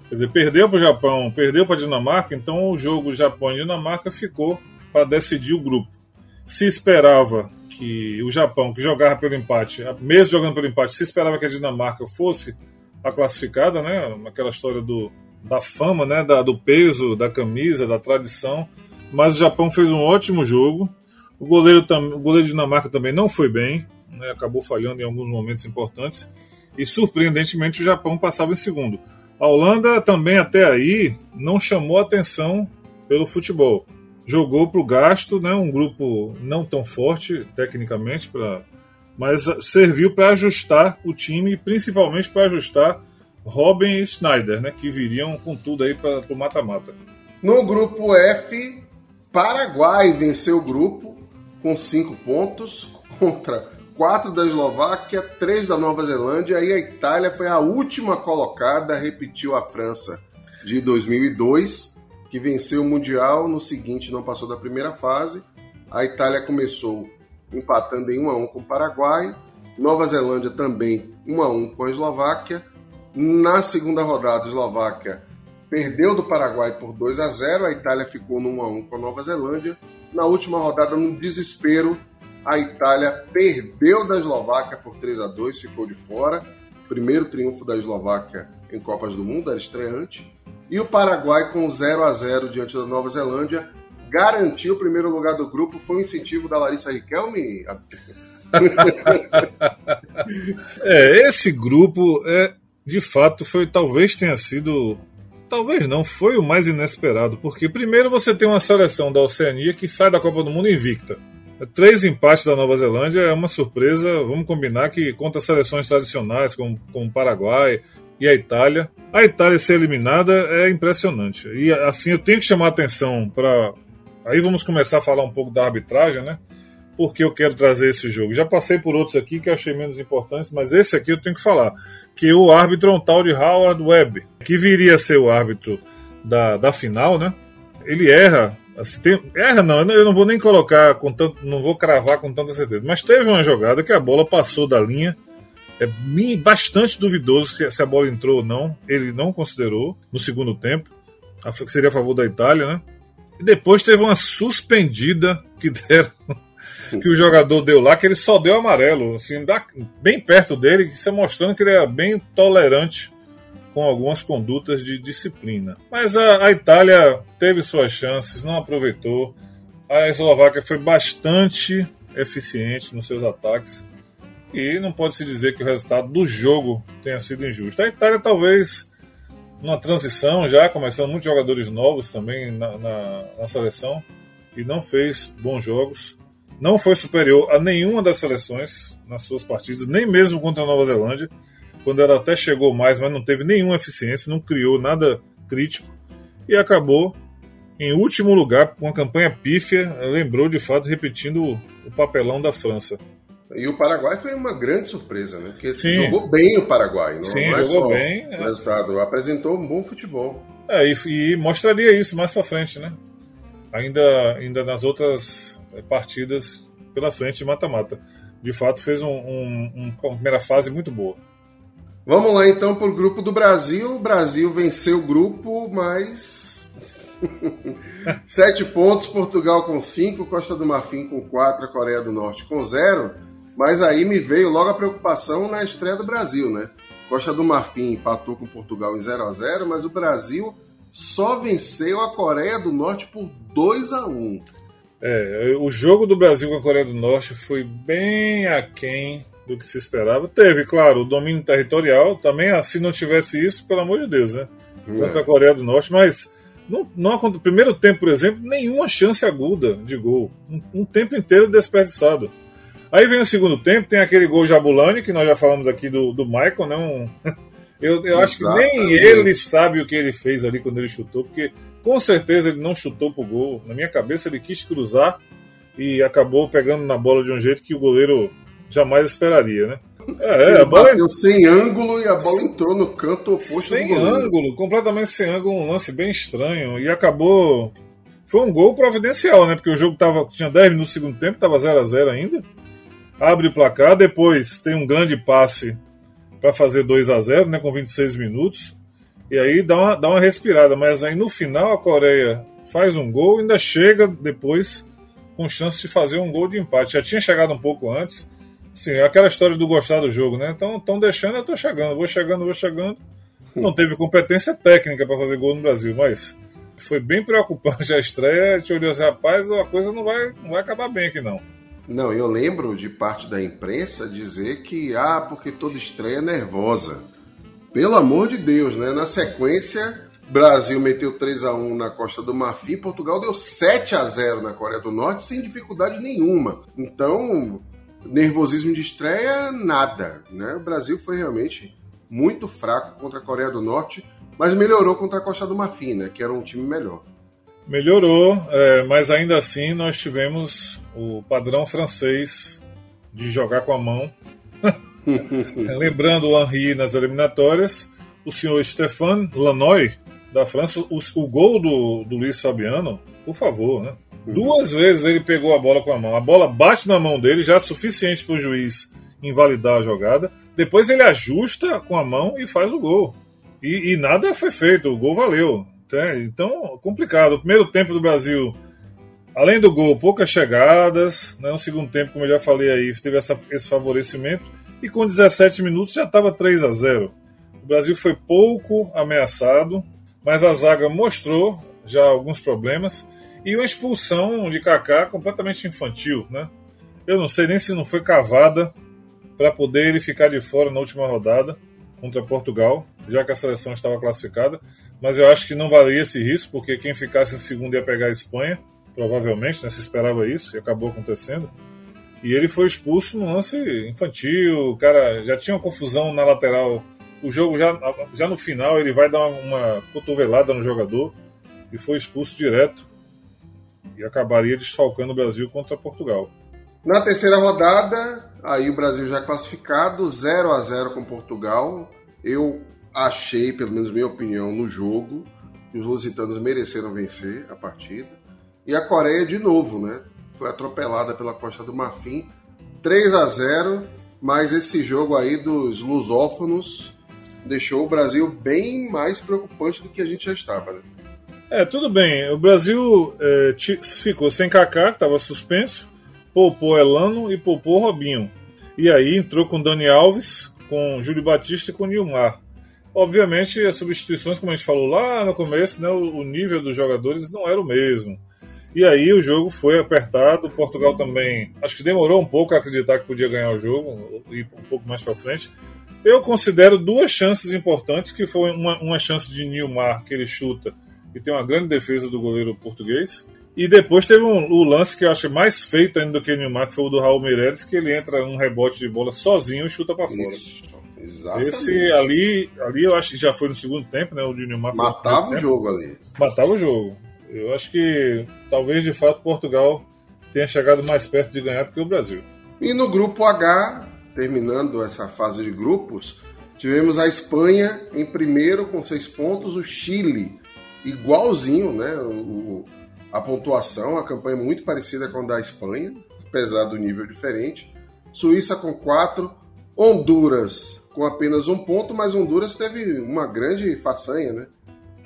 Quer dizer, perdeu para o Japão, perdeu para a Dinamarca, então o jogo Japão e Dinamarca ficou para decidir o grupo. Se esperava que o Japão, que jogava pelo empate, mesmo jogando pelo empate, se esperava que a Dinamarca fosse a classificada, né? Naquela história do da fama, né, da, do peso da camisa, da tradição. Mas o Japão fez um ótimo jogo. O goleiro, o goleiro de Dinamarca também não foi bem, né, acabou falhando em alguns momentos importantes. E surpreendentemente o Japão passava em segundo. A Holanda também até aí não chamou atenção pelo futebol. Jogou para o gasto, né, um grupo não tão forte tecnicamente, pra, mas serviu para ajustar o time, principalmente para ajustar Robin e Schneider, né, que viriam com tudo aí para o mata-mata. No grupo F, Paraguai venceu o grupo com cinco pontos. contra quatro da Eslováquia, três da Nova Zelândia e a Itália foi a última colocada, repetiu a França de 2002, que venceu o Mundial, no seguinte não passou da primeira fase. A Itália começou empatando em 1 a 1 com o Paraguai, Nova Zelândia também 1 a 1 com a Eslováquia. Na segunda rodada, a Eslováquia perdeu do Paraguai por 2 a 0, a Itália ficou no 1 a 1 com a Nova Zelândia. Na última rodada, no desespero, a Itália perdeu da Eslováquia por 3 a 2, ficou de fora. Primeiro triunfo da Eslováquia em Copas do Mundo, era estreante. E o Paraguai com 0 a 0 diante da Nova Zelândia garantiu o primeiro lugar do grupo. Foi um incentivo da Larissa Riquelme? é, esse grupo é de fato foi talvez tenha sido talvez não foi o mais inesperado porque primeiro você tem uma seleção da Oceania que sai da Copa do Mundo invicta Três empates da Nova Zelândia é uma surpresa. Vamos combinar que contra seleções tradicionais como, como o Paraguai e a Itália, a Itália ser eliminada é impressionante. E assim eu tenho que chamar atenção para. Aí vamos começar a falar um pouco da arbitragem, né? Porque eu quero trazer esse jogo. Já passei por outros aqui que achei menos importantes, mas esse aqui eu tenho que falar. Que o árbitro é um tal de Howard Webb, que viria a ser o árbitro da, da final, né? Ele erra Assim, tem, erra não, eu não vou nem colocar com tanto, não vou cravar com tanta certeza, mas teve uma jogada que a bola passou da linha, é bastante duvidoso se a bola entrou ou não, ele não considerou no segundo tempo, que seria a favor da Itália, né? E depois teve uma suspendida que deram, que o jogador deu lá, que ele só deu amarelo, assim, bem perto dele, isso mostrando que ele é bem tolerante com algumas condutas de disciplina. Mas a, a Itália teve suas chances, não aproveitou. A Eslováquia foi bastante eficiente nos seus ataques e não pode se dizer que o resultado do jogo tenha sido injusto. A Itália talvez numa transição já, começando muitos jogadores novos também na, na, na, seleção e não fez bons jogos. Não foi superior a nenhuma das seleções nas suas partidas, nem mesmo contra a Nova Zelândia quando ela até chegou mais, mas não teve nenhuma eficiência, não criou nada crítico e acabou em último lugar com uma campanha pífia, lembrou de fato repetindo o papelão da França. E o Paraguai foi uma grande surpresa, né? Porque Sim. jogou bem o Paraguai, não, Sim, não é jogou bem, o é. resultado, apresentou um bom futebol. É, e, e mostraria isso mais para frente, né? Ainda, ainda nas outras é, partidas pela frente de mata-mata. De fato, fez um, um, uma primeira fase muito boa. Vamos lá então para o grupo do Brasil. O Brasil venceu o grupo, mas. Sete pontos, Portugal com cinco, Costa do Marfim com quatro, Coreia do Norte com zero. Mas aí me veio logo a preocupação na estreia do Brasil, né? Costa do Marfim empatou com Portugal em 0 a 0 mas o Brasil só venceu a Coreia do Norte por 2 a 1 É, o jogo do Brasil com a Coreia do Norte foi bem aquém do que se esperava. Teve, claro, o domínio territorial também, ah, se não tivesse isso, pelo amor de Deus, né? Contra a Coreia do Norte, mas não, não primeiro tempo, por exemplo, nenhuma chance aguda de gol. Um, um, tempo inteiro desperdiçado. Aí vem o segundo tempo, tem aquele gol Jabulani, que nós já falamos aqui do, do Michael, né? Um, eu eu acho que nem ele sabe o que ele fez ali quando ele chutou, porque com certeza ele não chutou pro gol. Na minha cabeça ele quis cruzar e acabou pegando na bola de um jeito que o goleiro jamais esperaria, né? É, é a bola bateu sem ângulo e a bola entrou no canto oposto sem ângulo, completamente sem ângulo, um lance bem estranho e acabou foi um gol providencial, né? Porque o jogo tava tinha 10 minutos no segundo tempo, tava 0 a 0 ainda. Abre o placar, depois tem um grande passe para fazer 2 a 0, né, com 26 minutos. E aí dá uma, dá uma respirada, mas aí no final a Coreia faz um gol e ainda chega depois com chance de fazer um gol de empate. Já tinha chegado um pouco antes, Sim, é aquela história do gostar do jogo, né? Então, estão deixando, eu tô chegando, vou chegando, vou chegando. Não teve competência técnica para fazer gol no Brasil, mas foi bem preocupante a estreia. A gente olhou assim, rapaz, a coisa não vai, não vai acabar bem aqui, não. Não, eu lembro de parte da imprensa dizer que, ah, porque toda estreia é nervosa. Pelo amor de Deus, né? Na sequência, Brasil meteu 3 a 1 na Costa do Marfim, Portugal deu 7 a 0 na Coreia do Norte sem dificuldade nenhuma. Então, nervosismo de estreia, nada. Né? O Brasil foi realmente muito fraco contra a Coreia do Norte, mas melhorou contra a Costa do Marfim, né? que era um time melhor. Melhorou, é, mas ainda assim nós tivemos o padrão francês de jogar com a mão. Lembrando o Henri nas eliminatórias, o senhor Stéphane Lanoy, da França, o, o gol do, do Luiz Fabiano, por favor, né? Duas vezes ele pegou a bola com a mão. A bola bate na mão dele, já é suficiente para o juiz invalidar a jogada. Depois ele ajusta com a mão e faz o gol. E, e nada foi feito, o gol valeu. Então, complicado. O primeiro tempo do Brasil, além do gol, poucas chegadas. Né? No segundo tempo, como eu já falei aí, teve essa, esse favorecimento. E com 17 minutos já estava 3 a 0 O Brasil foi pouco ameaçado, mas a zaga mostrou já alguns problemas. E uma expulsão de Kaká completamente infantil, né? Eu não sei nem se não foi cavada para poder ele ficar de fora na última rodada contra Portugal, já que a seleção estava classificada. Mas eu acho que não valia esse risco, porque quem ficasse em segundo ia pegar a Espanha, provavelmente, né? Se esperava isso e acabou acontecendo. E ele foi expulso no lance infantil, cara já tinha uma confusão na lateral. O jogo já, já no final ele vai dar uma cotovelada no jogador e foi expulso direto e acabaria desfalcando o Brasil contra Portugal. Na terceira rodada, aí o Brasil já classificado, 0 a 0 com Portugal. Eu achei, pelo menos minha opinião, no jogo, que os lusitanos mereceram vencer a partida. E a Coreia, de novo, né? Foi atropelada pela Costa do Marfim, 3 a 0 mas esse jogo aí dos lusófonos deixou o Brasil bem mais preocupante do que a gente já estava, né? É, tudo bem. O Brasil é, ficou sem Kaká, que estava suspenso, poupou Elano e poupou Robinho. E aí entrou com Dani Alves, com Júlio Batista e com Nilmar. Obviamente, as substituições, como a gente falou lá no começo, né, o, nível dos jogadores não era o mesmo. E aí o jogo foi apertado. Portugal também, acho que demorou um pouco a acreditar que podia ganhar o jogo, e um pouco mais para frente. Eu considero duas chances importantes, que foi uma, uma chance de Nilmar, que ele chuta e tem uma grande defesa do goleiro português. E depois teve um, o lance que eu acho mais feito ainda do que o Neymar, que foi o do Raul Meireles, que ele entra num rebote de bola sozinho e chuta para fora. exatamente. Esse ali, ali eu acho que já foi no segundo tempo, né? O de Neymar Matava o jogo ali. Matava o jogo. Eu acho que talvez de fato Portugal tenha chegado mais perto de ganhar do que o Brasil. E no grupo H, terminando essa fase de grupos, tivemos a Espanha em primeiro com seis pontos, o Chile igualzinho, né? O, a pontuação, a campanha é muito parecida com a da Espanha, apesar do nível diferente. Suíça com quatro, Honduras com apenas um ponto, mas Honduras teve uma grande façanha, né?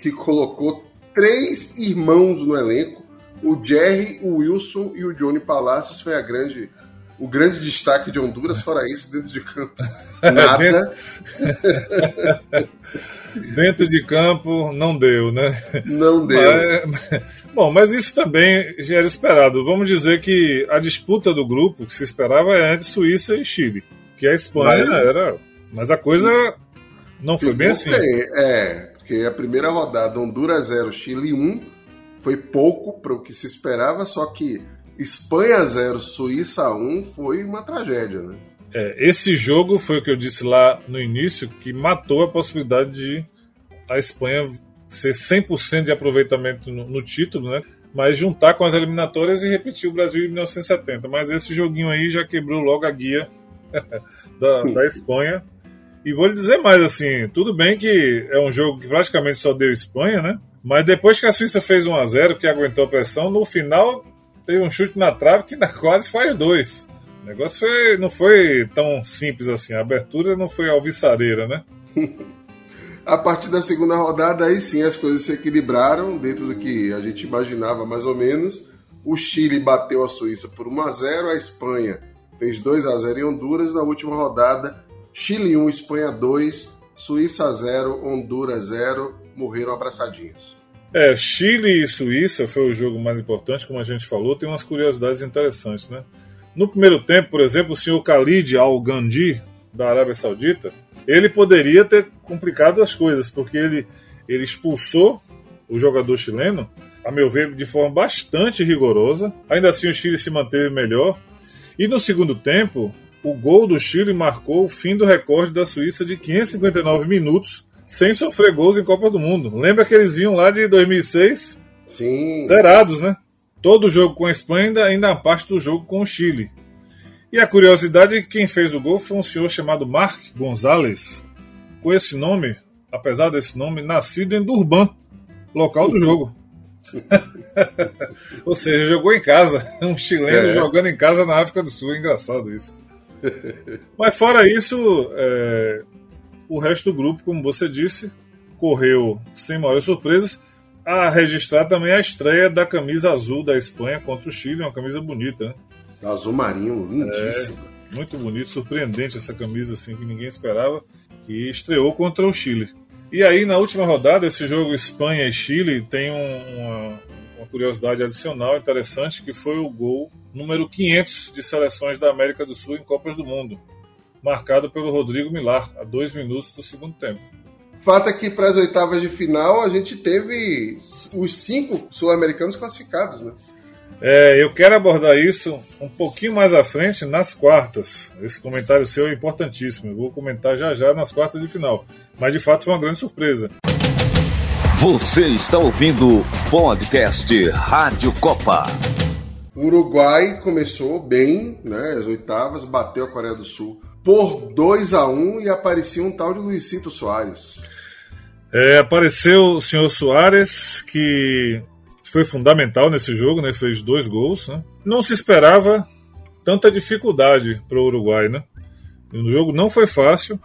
Que colocou três irmãos no elenco. O Jerry, o Wilson e o Johnny Palacios foi a grande, o grande destaque de Honduras, fora isso, dentro de campo. Nada. Dentro de campo não deu, né? Não deu. Mas, bom, mas isso também já era esperado. Vamos dizer que a disputa do grupo que se esperava é entre Suíça e Chile, que a Espanha mas, era. Mas a coisa não foi bem assim. É, porque a primeira rodada, Honduras 0, Chile 1, foi pouco para o que se esperava, só que Espanha 0, Suíça 1 foi uma tragédia, né? É, esse jogo foi o que eu disse lá no início, que matou a possibilidade de a Espanha ser 100% de aproveitamento no, no, título, né? Mas juntar com as eliminatórias e repetir o Brasil em 1970. Mas esse joguinho aí já quebrou logo a guia da, da Espanha. E vou lhe dizer mais assim, tudo bem que é um jogo que praticamente só deu Espanha, né? Mas depois que a Suíça fez 1 a 0 que aguentou a pressão, no final teve um chute na trave que quase faz dois. O negócio foi, não foi tão simples assim. A abertura não foi alvissareira, né? a partir da segunda rodada, aí sim as coisas se equilibraram dentro do que a gente imaginava mais ou menos. O Chile bateu a Suíça por 1 a 0 a Espanha fez 2 a 0 em Honduras. Na última rodada, Chile 1, Espanha 2, Suíça 0, Honduras 0, morreram abraçadinhos. É, Chile e Suíça foi o jogo mais importante, como a gente falou. Tem umas curiosidades interessantes, né? No primeiro tempo, por exemplo, o senhor Khalid Al-Gandhi, da Arábia Saudita, ele poderia ter complicado as coisas, porque ele, ele expulsou o jogador chileno, a meu ver, de forma bastante rigorosa. Ainda assim, o Chile se manteve melhor. E no segundo tempo, o gol do Chile marcou o fim do recorde da Suíça de 559 minutos sem sofrer gols em Copa do Mundo. Lembra que eles vinham lá de 2006? Sim. Zerados, né? todo o jogo com a Espanha ainda, ainda parte do jogo com o Chile. E a curiosidade é que quem fez o gol foi um senhor chamado Mark Gonzalez, com esse nome, apesar desse nome, nascido em Durban, local do jogo. Ou seja, jogou em casa. Um chileno é. jogando em casa na África do Sul. É engraçado isso. Mas fora isso, é, o resto do grupo, como você disse, correu sem maiores surpresas. A registrar também a estreia da camisa azul da Espanha contra o Chile, uma camisa bonita, né? Azul marinho, lindíssima. É, muito bonito, surpreendente essa camisa assim que ninguém esperava. E estreou contra o Chile. E aí, na última rodada, esse jogo Espanha e Chile tem um, uma, uma curiosidade adicional interessante, que foi o gol número 500 de seleções da América do Sul em Copas do Mundo, marcado pelo Rodrigo Milar, a dois minutos do segundo tempo. Fato é que para as oitavas de final a gente teve os cinco sul-americanos classificados, né? É, eu quero abordar isso um pouquinho mais à frente nas quartas. Esse comentário seu é importantíssimo. Eu vou comentar já já nas quartas de final. Mas de fato foi uma grande surpresa. Você está ouvindo o podcast Rádio Copa. O Uruguai começou bem, né? As oitavas, bateu a Coreia do Sul por 2 a 1 e aparecia um tal de Luizito Soares. É, apareceu o senhor Soares, que foi fundamental nesse jogo, né? Fez dois gols. Né? Não se esperava tanta dificuldade para o Uruguai, né? O jogo não foi fácil.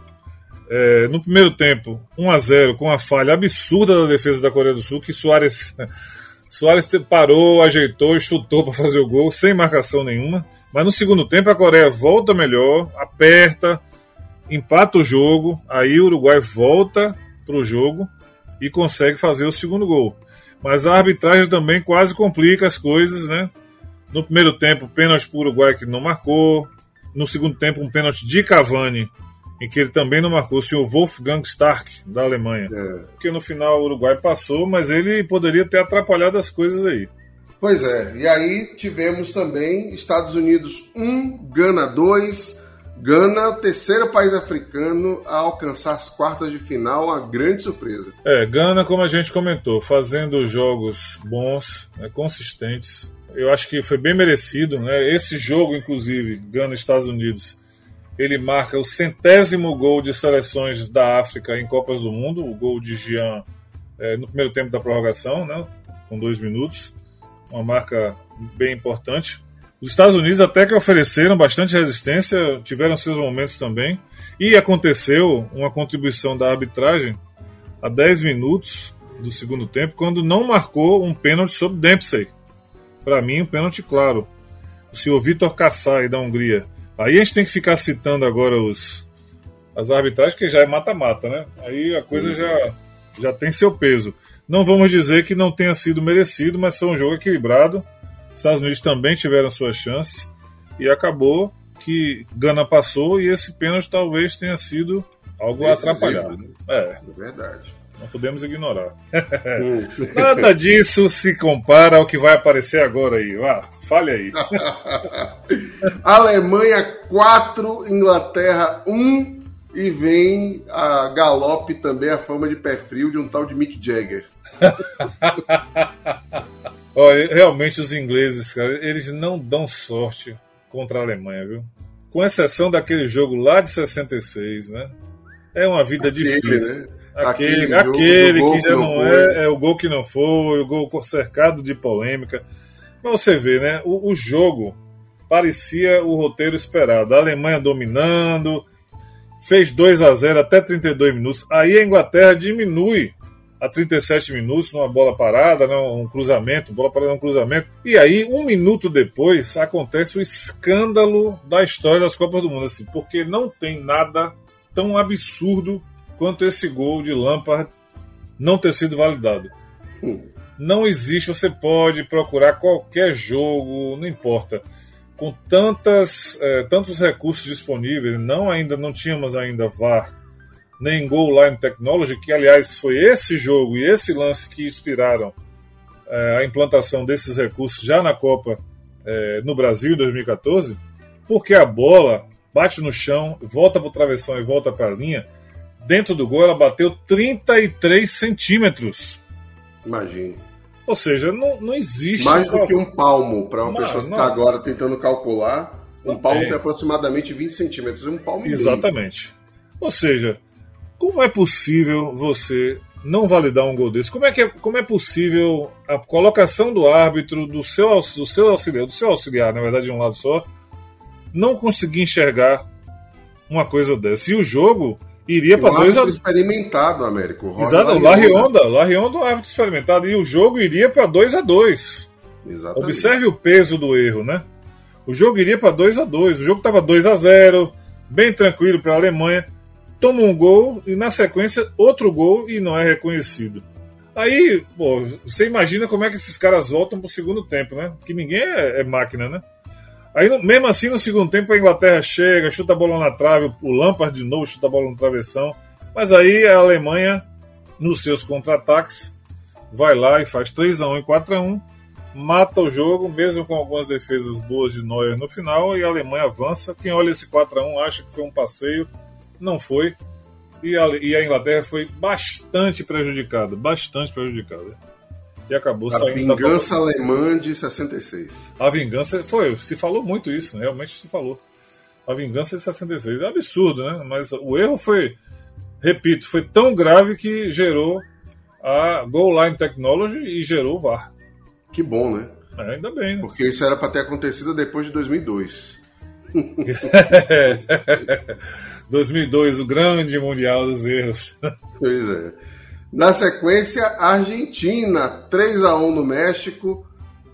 É, no primeiro tempo, 1 a 0 com a falha absurda da defesa da Coreia do Sul, que Soares, Soares parou, ajeitou e chutou para fazer o gol sem marcação nenhuma. Mas no segundo tempo a Coreia volta melhor, aperta, empata o jogo, aí o Uruguai volta para o jogo e consegue fazer o segundo gol. Mas a arbitragem também quase complica as coisas, né? No primeiro tempo, pênalti para o Uruguai que não marcou. No segundo tempo, um pênalti de Cavani, em que ele também não marcou, o senhor Wolfgang Stark, da Alemanha. É. Porque no final o Uruguai passou, mas ele poderia ter atrapalhado as coisas aí. Pois é, e aí tivemos também Estados Unidos 1, Gana 2, Gana, terceiro país africano a alcançar as quartas de final, uma grande surpresa. É, Gana, como a gente comentou, fazendo jogos bons, né, consistentes. Eu acho que foi bem merecido. Né? Esse jogo, inclusive, Gana-Estados Unidos, ele marca o centésimo gol de seleções da África em Copas do Mundo, o gol de Jean é, no primeiro tempo da prorrogação, né, com dois minutos. Uma marca bem importante. Os Estados Unidos até que ofereceram bastante resistência, tiveram seus momentos também. E aconteceu uma contribuição da arbitragem a 10 minutos do segundo tempo, quando não marcou um pênalti sobre Dempsey. Para mim, um pênalti claro. O senhor Vitor Kassai, da Hungria. Aí a gente tem que ficar citando agora os, as arbitragens, que já é mata-mata, né? Aí a coisa já, já tem seu peso. Não vamos dizer que não tenha sido merecido, mas foi um jogo equilibrado Estados Unidos também tiveram sua chance e acabou que Gana passou e esse pênalti talvez tenha sido algo Decisivo, atrapalhado. Né? É. é verdade. Não podemos ignorar. Nada disso se compara ao que vai aparecer agora aí. Vá, fale aí. Alemanha 4, Inglaterra 1 e vem a galope também a fama de pé frio de um tal de Mick Jagger. Olha, realmente os ingleses, cara, eles não dão sorte contra a Alemanha, viu? Com exceção daquele jogo lá de 66, né? É uma vida aquele, difícil. Né? Aquele, aquele, aquele que já não, não é, é o gol que não foi, o gol cercado de polêmica. Mas você vê, né? O, o jogo parecia o roteiro esperado. A Alemanha dominando, fez 2 a 0 até 32 minutos. Aí a Inglaterra diminui a 37 minutos, numa bola parada, né, um cruzamento, bola parada, um cruzamento. E aí, um minuto depois, acontece o escândalo da história das Copas do Mundo, assim, porque não tem nada tão absurdo quanto esse gol de Lampard não ter sido validado. Não existe, você pode procurar qualquer jogo, não importa. Com tantas, é, tantos recursos disponíveis, não ainda não tínhamos ainda VAR nem Goal Line Technology, que aliás foi esse jogo e esse lance que inspiraram é, a implantação desses recursos já na Copa é, no Brasil em 2014, porque a bola bate no chão, volta para o travessão e volta para a linha. Dentro do gol ela bateu 33 centímetros. Imagine. Ou seja, não, não existe. Mais do que um palmo para uma pessoa que está agora tentando calcular Um palmo tem aproximadamente 20 centímetros, um palmo Exatamente. Ou seja, como é possível você não validar um gol desse? Como é, que é, como é possível a colocação do árbitro, do seu, do seu auxiliar, do seu auxiliar, na verdade, de um lado só, não conseguir enxergar uma coisa dessa? E o jogo iria para dois a experimentado, Américo. Exato, o Larionda, Larionda, árbitro experimentado, e o jogo iria para 2 a 2 Exatamente. Observe o peso do erro, né? O jogo iria para 2 a 2 O jogo estava 2 a 0 bem tranquilo para a Alemanha. Toma um gol e na sequência outro gol e não é reconhecido. Aí, pô, você imagina como é que esses caras voltam pro segundo tempo, né? Que ninguém é, é máquina, né? Aí, mesmo assim, no segundo tempo, a Inglaterra chega, chuta a bola na trave, o Lampard de novo chuta a bola no travessão. Mas aí a Alemanha, nos seus contra-ataques, vai lá e faz 3 a 1 e 4 a 1 mata o jogo, mesmo com algumas defesas boas de Neuer no final, e a Alemanha avança. Quem olha esse 4 a 1 acha que foi um passeio, não foi. E a, e a Inglaterra foi bastante prejudicada, bastante prejudicada. E acabou a saindo. A vingança da... alemã de 66. A vingança foi, se falou muito isso, realmente se falou. A vingança de 66 é absurdo, né? Mas o erro foi, repito, foi tão grave que gerou a Goal Line Technology e gerou o VAR. Que bom, né? É, ainda bem, né? Porque isso era para ter acontecido depois de 2002. 2002, o grande Mundial dos Erros. Pois é. Na sequência, Argentina, 3 a 1 no México.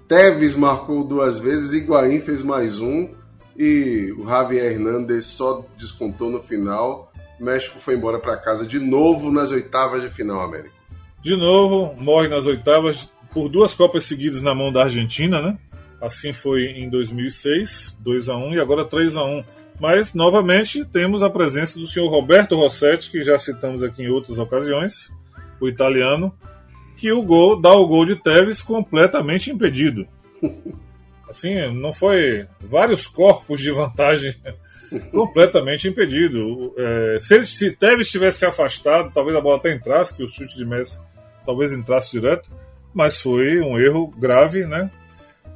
Tevez marcou duas vezes, Higuaín fez mais um e o Javier Hernández só descontou no final. O México foi embora para casa de novo nas oitavas de final, América. De novo, morre nas oitavas por duas Copas seguidas na mão da Argentina, né? Assim foi em 2006, 2 a 1 e agora 3 a 1. Mas novamente temos a presença do senhor Roberto Rossetti, que já citamos aqui em outras ocasiões, o italiano, que o gol dá o gol de Tevez completamente impedido. Assim, não foi vários corpos de vantagem completamente impedido. É, se, ele, se Tevez tivesse se afastado, talvez a bola até entrasse, que o chute de Messi talvez entrasse direto mas foi um erro grave, né?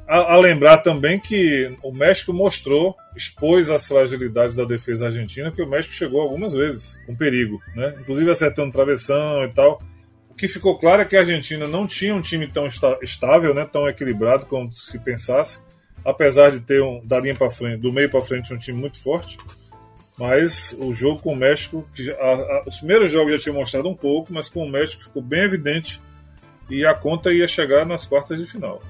A, a, lembrar também que o México mostrou, expôs as fragilidades da defesa argentina, que o México chegou algumas vezes com perigo, né? Inclusive acertando travessão e tal. O que ficou claro é que a Argentina não tinha um time tão estável, né? Tão equilibrado como se pensasse, apesar de ter um, da linha para frente, do meio para frente um time muito forte. Mas o jogo com o México, que a, a, os primeiros jogos já tinham mostrado um pouco, mas com o México ficou bem evidente e a conta ia chegar nas quartas de final.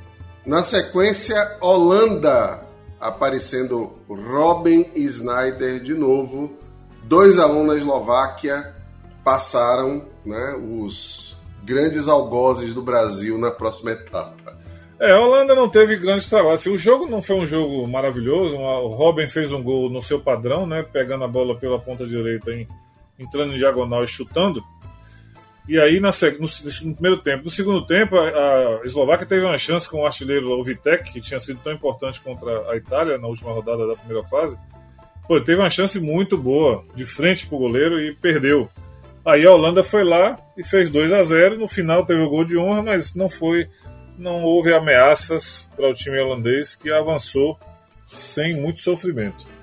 Na sequência, Holanda aparecendo Robin Snyder de novo, 2 a 1 na Eslováquia, passaram né, os grandes algozes do Brasil na próxima etapa. É, a Holanda não teve grandes trabalhos. Assim, o jogo não foi um jogo maravilhoso. O Robin fez um gol no seu padrão, né, pegando a bola pela ponta direita, entrando em diagonal e chutando. E aí, na, no, no, primeiro tempo. No segundo tempo, a, a, Eslováquia teve uma chance com o artilheiro Ovitek, que tinha sido tão importante contra a Itália na última rodada da primeira fase. Pô, teve uma chance muito boa, de frente pro goleiro, e perdeu. Aí a Holanda foi lá e fez 2 a 0 No final teve o gol de honra, mas não foi. Não houve ameaças para o time holandês, que avançou sem muito sofrimento.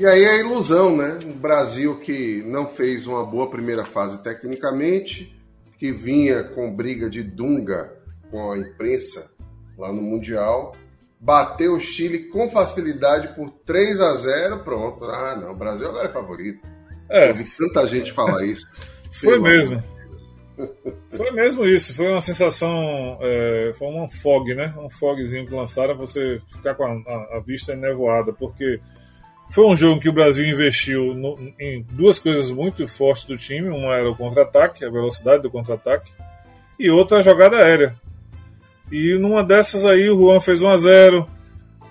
E aí a ilusão, né? O Brasil que não fez uma boa primeira fase tecnicamente, que vinha com briga de dunga com a imprensa lá no Mundial, bateu o Chile com facilidade por 3 a 0 pronto. Ah, não, o Brasil agora é favorito. É. Eu vi tanta gente falar isso. Foi mesmo. Foi mesmo isso, foi uma sensação, é, foi um fog, né? Um fogzinho que lançaram você ficar com a, a, a vista nevoada, porque foi um jogo que o Brasil investiu no, em duas coisas muito fortes do time. Uma era o contra-ataque, a velocidade do contra-ataque, e outra a jogada aérea. E numa dessas aí o Juan fez 1 a 0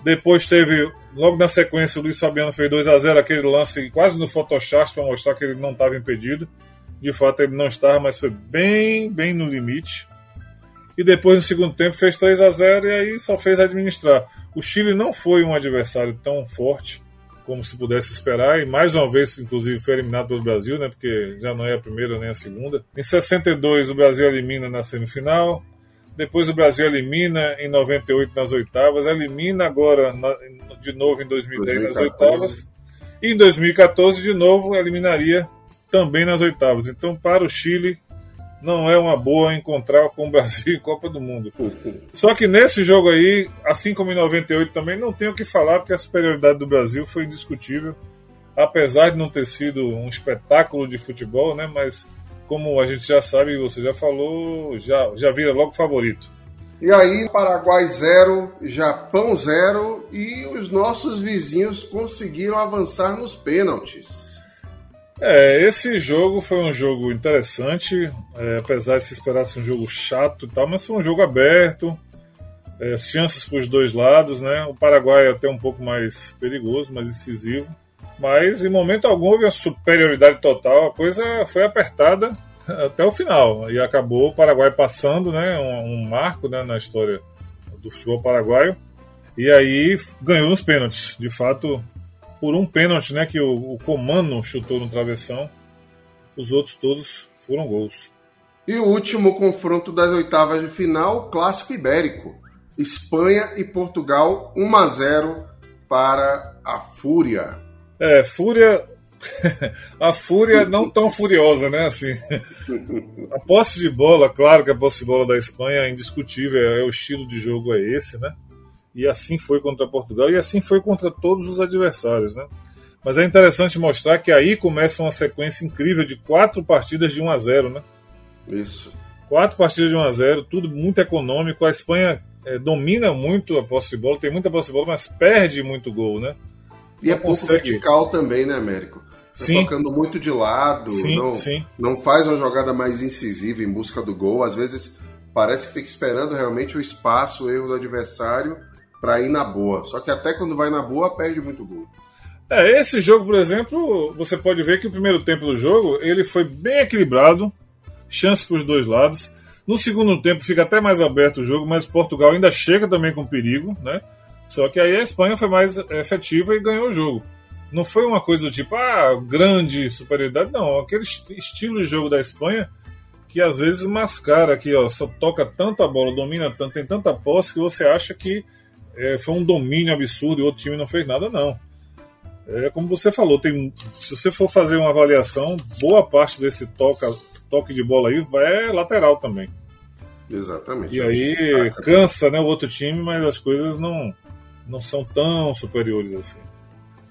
Depois teve, logo na sequência, o Luiz Fabiano fez 2 a 0 aquele lance quase no Photoshop para mostrar que ele não estava impedido. De fato, ele não estava, mas foi bem, bem no limite. E depois, no segundo tempo, fez 3 a 0 e aí só fez administrar. O Chile não foi um adversário tão forte como se pudesse esperar, e mais uma vez, inclusive, foi eliminado pelo Brasil, né, porque já não é a primeira nem a segunda. Em 62, o Brasil elimina na semifinal. depois o Brasil elimina em 98 nas oitavas, elimina agora na, de novo em 2010 2014. nas oitavas, e em 2014 de novo eliminaria também nas oitavas. Então, para o Chile, não é uma boa encontrar com o Brasil em Copa do Mundo. Só que nesse jogo aí, assim como em 98 também, não tenho o que falar, porque a superioridade do Brasil foi indiscutível. Apesar de não ter sido um espetáculo de futebol, né? Mas como a gente já sabe, você já falou, já, já vira logo favorito. E aí, Paraguai 0, Japão 0 e os nossos vizinhos conseguiram avançar nos pênaltis. É, esse jogo foi um jogo interessante, é, apesar de se esperasse um jogo chato e tal, mas foi um jogo aberto, é, chances para os dois lados, né? O Paraguai é até um pouco mais perigoso, mais incisivo, mas em momento algum houve uma superioridade total, a coisa foi apertada até o final e acabou o Paraguai passando, né? Um, um marco né, na história do futebol paraguaio e aí ganhou nos pênaltis. De fato, por um pênalti né, que o, o Comano chutou no travessão. Os outros todos foram gols. E o último confronto das oitavas de final, clássico ibérico. Espanha e Portugal 1 a 0 para a Fúria. É, Fúria a Fúria não tão furiosa, né? Assim, a posse de bola, claro que a posse de bola da Espanha é indiscutível, é o estilo de jogo é esse, né? E assim foi contra Portugal e assim foi contra todos os adversários, né? Mas é interessante mostrar que aí começa uma sequência incrível de quatro partidas de 1 a 0, né? Isso. Quatro partidas de 1 a 0, tudo muito econômico. A Espanha é, domina muito a posse de bola, tem muita posse de bola, mas perde muito gol, né? E não é pouco consegue... vertical também, né, Américo? Tá sim. tocando muito de lado, sim, não, sim. não faz uma jogada mais incisiva em busca do gol. Às vezes parece que fica esperando realmente o espaço, o erro do adversário para ir na boa. Só que até quando vai na boa, perde muito gol. É, esse jogo, por exemplo, você pode ver que o primeiro tempo do jogo ele foi bem equilibrado, chance para os dois lados. No segundo tempo fica até mais aberto o jogo, mas Portugal ainda chega também com perigo, né? Só que aí a Espanha foi mais efetiva e ganhou o jogo. Não foi uma coisa do tipo, ah, grande superioridade, não. Aquele estilo de jogo da Espanha que às vezes mascara aqui, ó, só toca tanto a bola, domina tanto, tem tanta posse que você acha que é, foi um domínio absurdo e o outro time não fez nada, não. É como você falou, tem, se você for fazer uma avaliação, boa parte desse toca, toque de bola aí vai lateral também. Exatamente. E aí cansa né, o outro time, mas as coisas não, não são tão superiores assim.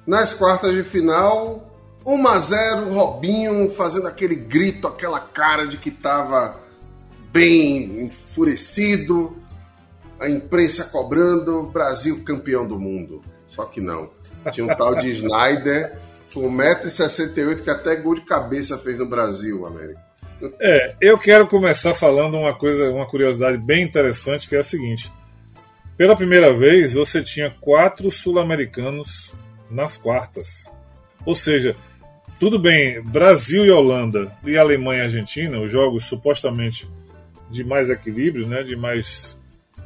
Nas quartas de final, 1 a 0 Robinho fazendo aquele grito, aquela cara de que estava bem enfurecido, a imprensa cobrando Brasil campeão do mundo. Só que não. Tinha um tal de Snyder com 1,68m que até gol de cabeça fez no Brasil, América. É, eu quero começar falando uma coisa, uma curiosidade bem interessante, que é a seguinte. Pela primeira vez, você tinha quatro sul-americanos nas quartas. Ou seja, tudo bem, Brasil e Holanda e Alemanha e Argentina, os jogos supostamente de mais equilíbrio, né, de mais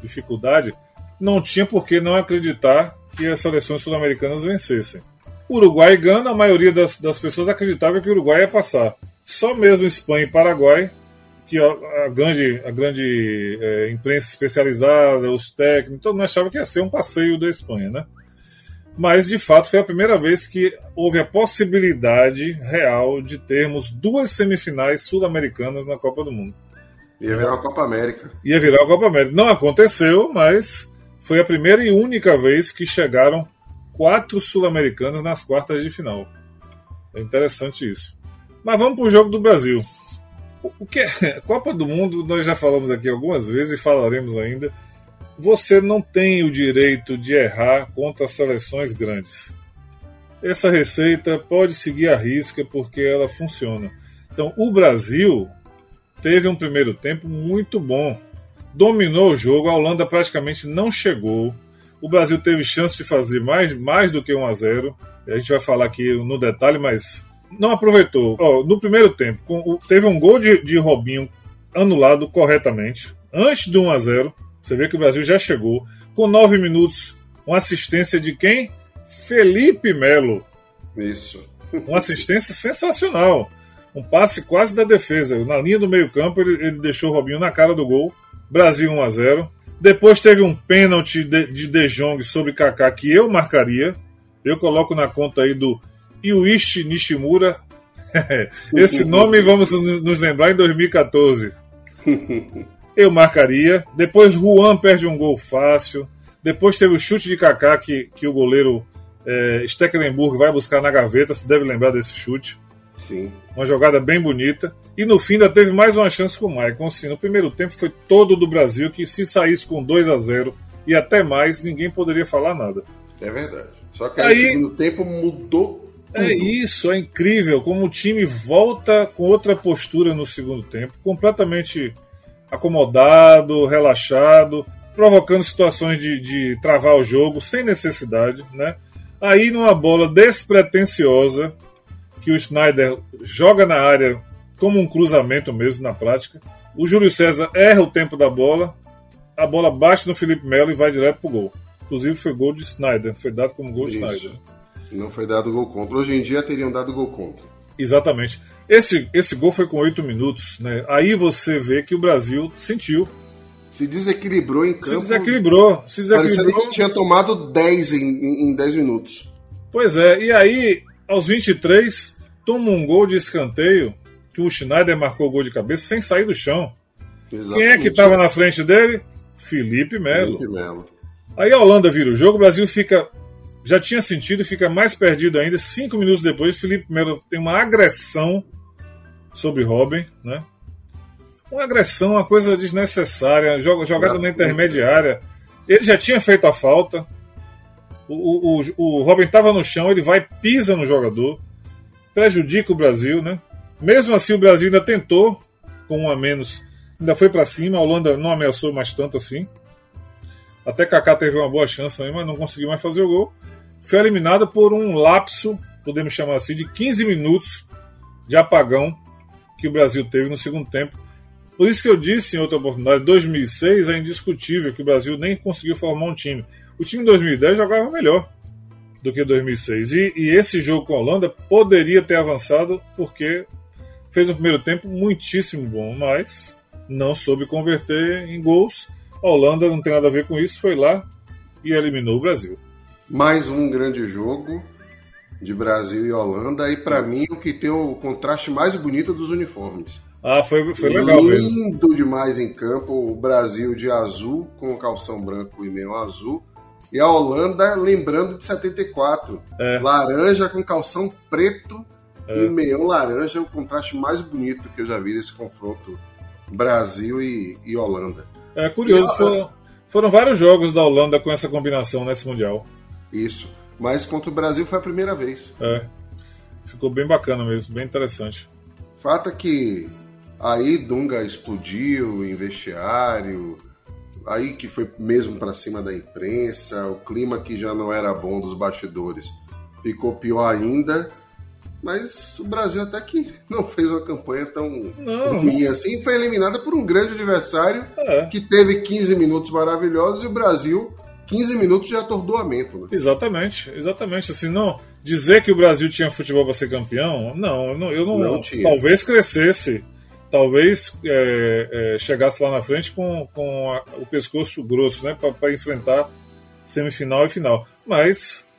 dificuldade, não tinha por que não acreditar que as seleções sul-americanas vencessem. Uruguai e Gana, a maioria das, das pessoas acreditava que o Uruguai ia passar. Só mesmo Espanha e Paraguai, que a, a grande, a grande é, imprensa especializada, os técnicos, todo mundo achava que ia ser um passeio da Espanha, né? Mas, de fato, foi a primeira vez que houve a possibilidade real de termos duas semifinais sul-americanas na Copa do Mundo. Ia virar a Copa América. Ia virar a Copa América. Não aconteceu, mas foi a primeira e única vez que chegaram quatro sul-americanos nas quartas de final. É interessante isso. Mas vamos para o jogo do Brasil. O que é? Copa do Mundo, nós já falamos aqui algumas vezes e falaremos ainda. Você não tem o direito de errar contra seleções grandes. Essa receita pode seguir a risca porque ela funciona. Então, o Brasil teve um primeiro tempo muito bom. Dominou o jogo, a Holanda praticamente não chegou. O Brasil teve chance de fazer mais, mais do que 1 a 0 A gente vai falar aqui no detalhe, mas não aproveitou. Oh, no primeiro tempo, com, teve um gol de, de Robinho anulado corretamente, antes do 1 a 0 Você vê que o Brasil já chegou. Com nove minutos, uma assistência de quem? Felipe Melo. Isso. Uma assistência sensacional um passe quase da defesa. Na linha do meio-campo, ele, ele, deixou o Robinho na cara do gol, Brasil 1 a 0 Depois teve um pênalti de, de De Jong sobre Kaká que eu marcaria. Eu coloco na conta aí do Yuichi Nishimura. Esse nome vamos nos lembrar em 2014. Eu marcaria. Depois Juan perde um gol fácil. Depois teve o chute de Kaká que, que o goleiro é, Stecklenburg vai buscar na gaveta. Se deve lembrar desse chute. Sim. Uma jogada bem bonita. E no fim ainda teve mais uma chance com o Maicon. Assim, no primeiro tempo foi todo do Brasil que se saísse com 2 a 0 e até mais, ninguém poderia falar nada. É verdade. Só que aí, aí no segundo tempo mudou é isso, é incrível como o time volta com outra postura no segundo tempo, completamente acomodado, relaxado, provocando situações de, de travar o jogo sem necessidade, né? Aí numa bola despretensiosa que o Schneider joga na área como um cruzamento mesmo na prática, o Júlio César erra o tempo da bola, a bola bate no Felipe Melo e vai direto pro gol. Inclusive foi gol de Schneider, foi dado como gol de Schneider. Não foi dado gol contra. Hoje em dia teriam dado gol contra. Exatamente. Esse, esse gol foi com oito minutos, né? Aí você vê que o Brasil sentiu. Se desequilibrou em campo. Se desequilibrou. Se desequilibrou. Que tinha tomado 10 em, em 10 minutos. Pois é, e aí, aos 23, toma um gol de escanteio, que o Schneider marcou o gol de cabeça sem sair do chão. Exatamente. Quem é que estava na frente dele? Felipe Melo. Felipe Melo. Aí a Holanda vira o jogo, o Brasil fica já tinha sentido fica mais perdido ainda. Cinco minutos depois, Felipe Melo tem uma agressão sobre Robin, né? Uma agressão, uma coisa desnecessária, jogada na intermediária. Ele já tinha feito a falta. O, o, o Robin estava no chão, ele vai, pisa no jogador, prejudica o Brasil, né? Mesmo assim, o Brasil ainda tentou, com um a menos, ainda foi para cima. A Holanda não ameaçou mais tanto assim. Até Kaká teve uma boa chance também, mas não conseguiu mais fazer o gol foi eliminada por um lapso, podemos chamar assim, de 15 minutos de apagão que o Brasil teve no segundo tempo. Por isso que eu disse em outra oportunidade, 2006 é indiscutível que o Brasil nem conseguiu formar um time. O time de 2010 jogava melhor do que 2006. E, e esse jogo com a Holanda poderia ter avançado porque fez um primeiro tempo muitíssimo bom, mas não soube converter em gols. A Holanda não tem nada a ver com isso, foi lá e eliminou o Brasil. Mais um grande jogo de Brasil e Holanda. E para mim, o que tem o contraste mais bonito dos uniformes. Ah, foi, foi legal Lindo mesmo. Lindo demais em campo. O Brasil de azul, com calção branco e meio azul. E a Holanda, lembrando de 74. É. Laranja com calção preto é. e meião laranja. O contraste mais bonito que eu já vi desse confronto Brasil e, e Holanda. É curioso, e, foram, foram vários jogos da Holanda com essa combinação nesse Mundial. Isso. Mas contra o Brasil foi a primeira vez. É. Ficou bem bacana mesmo, bem interessante. Fato é que aí Dunga explodiu em vestiário, aí que foi mesmo para cima da imprensa, o clima que já não era bom dos bastidores ficou pior ainda. Mas o Brasil até que não fez uma campanha tão não, ruim assim. Foi eliminada por um grande adversário é. que teve 15 minutos maravilhosos e o Brasil 15 minutos de atordoamento. Né? Exatamente, exatamente. Assim, não dizer que o Brasil tinha futebol para ser campeão, não, eu não, eu não, não talvez crescesse, talvez é, é, chegasse lá na frente com, com a, o pescoço grosso, né, para enfrentar semifinal e final. Mas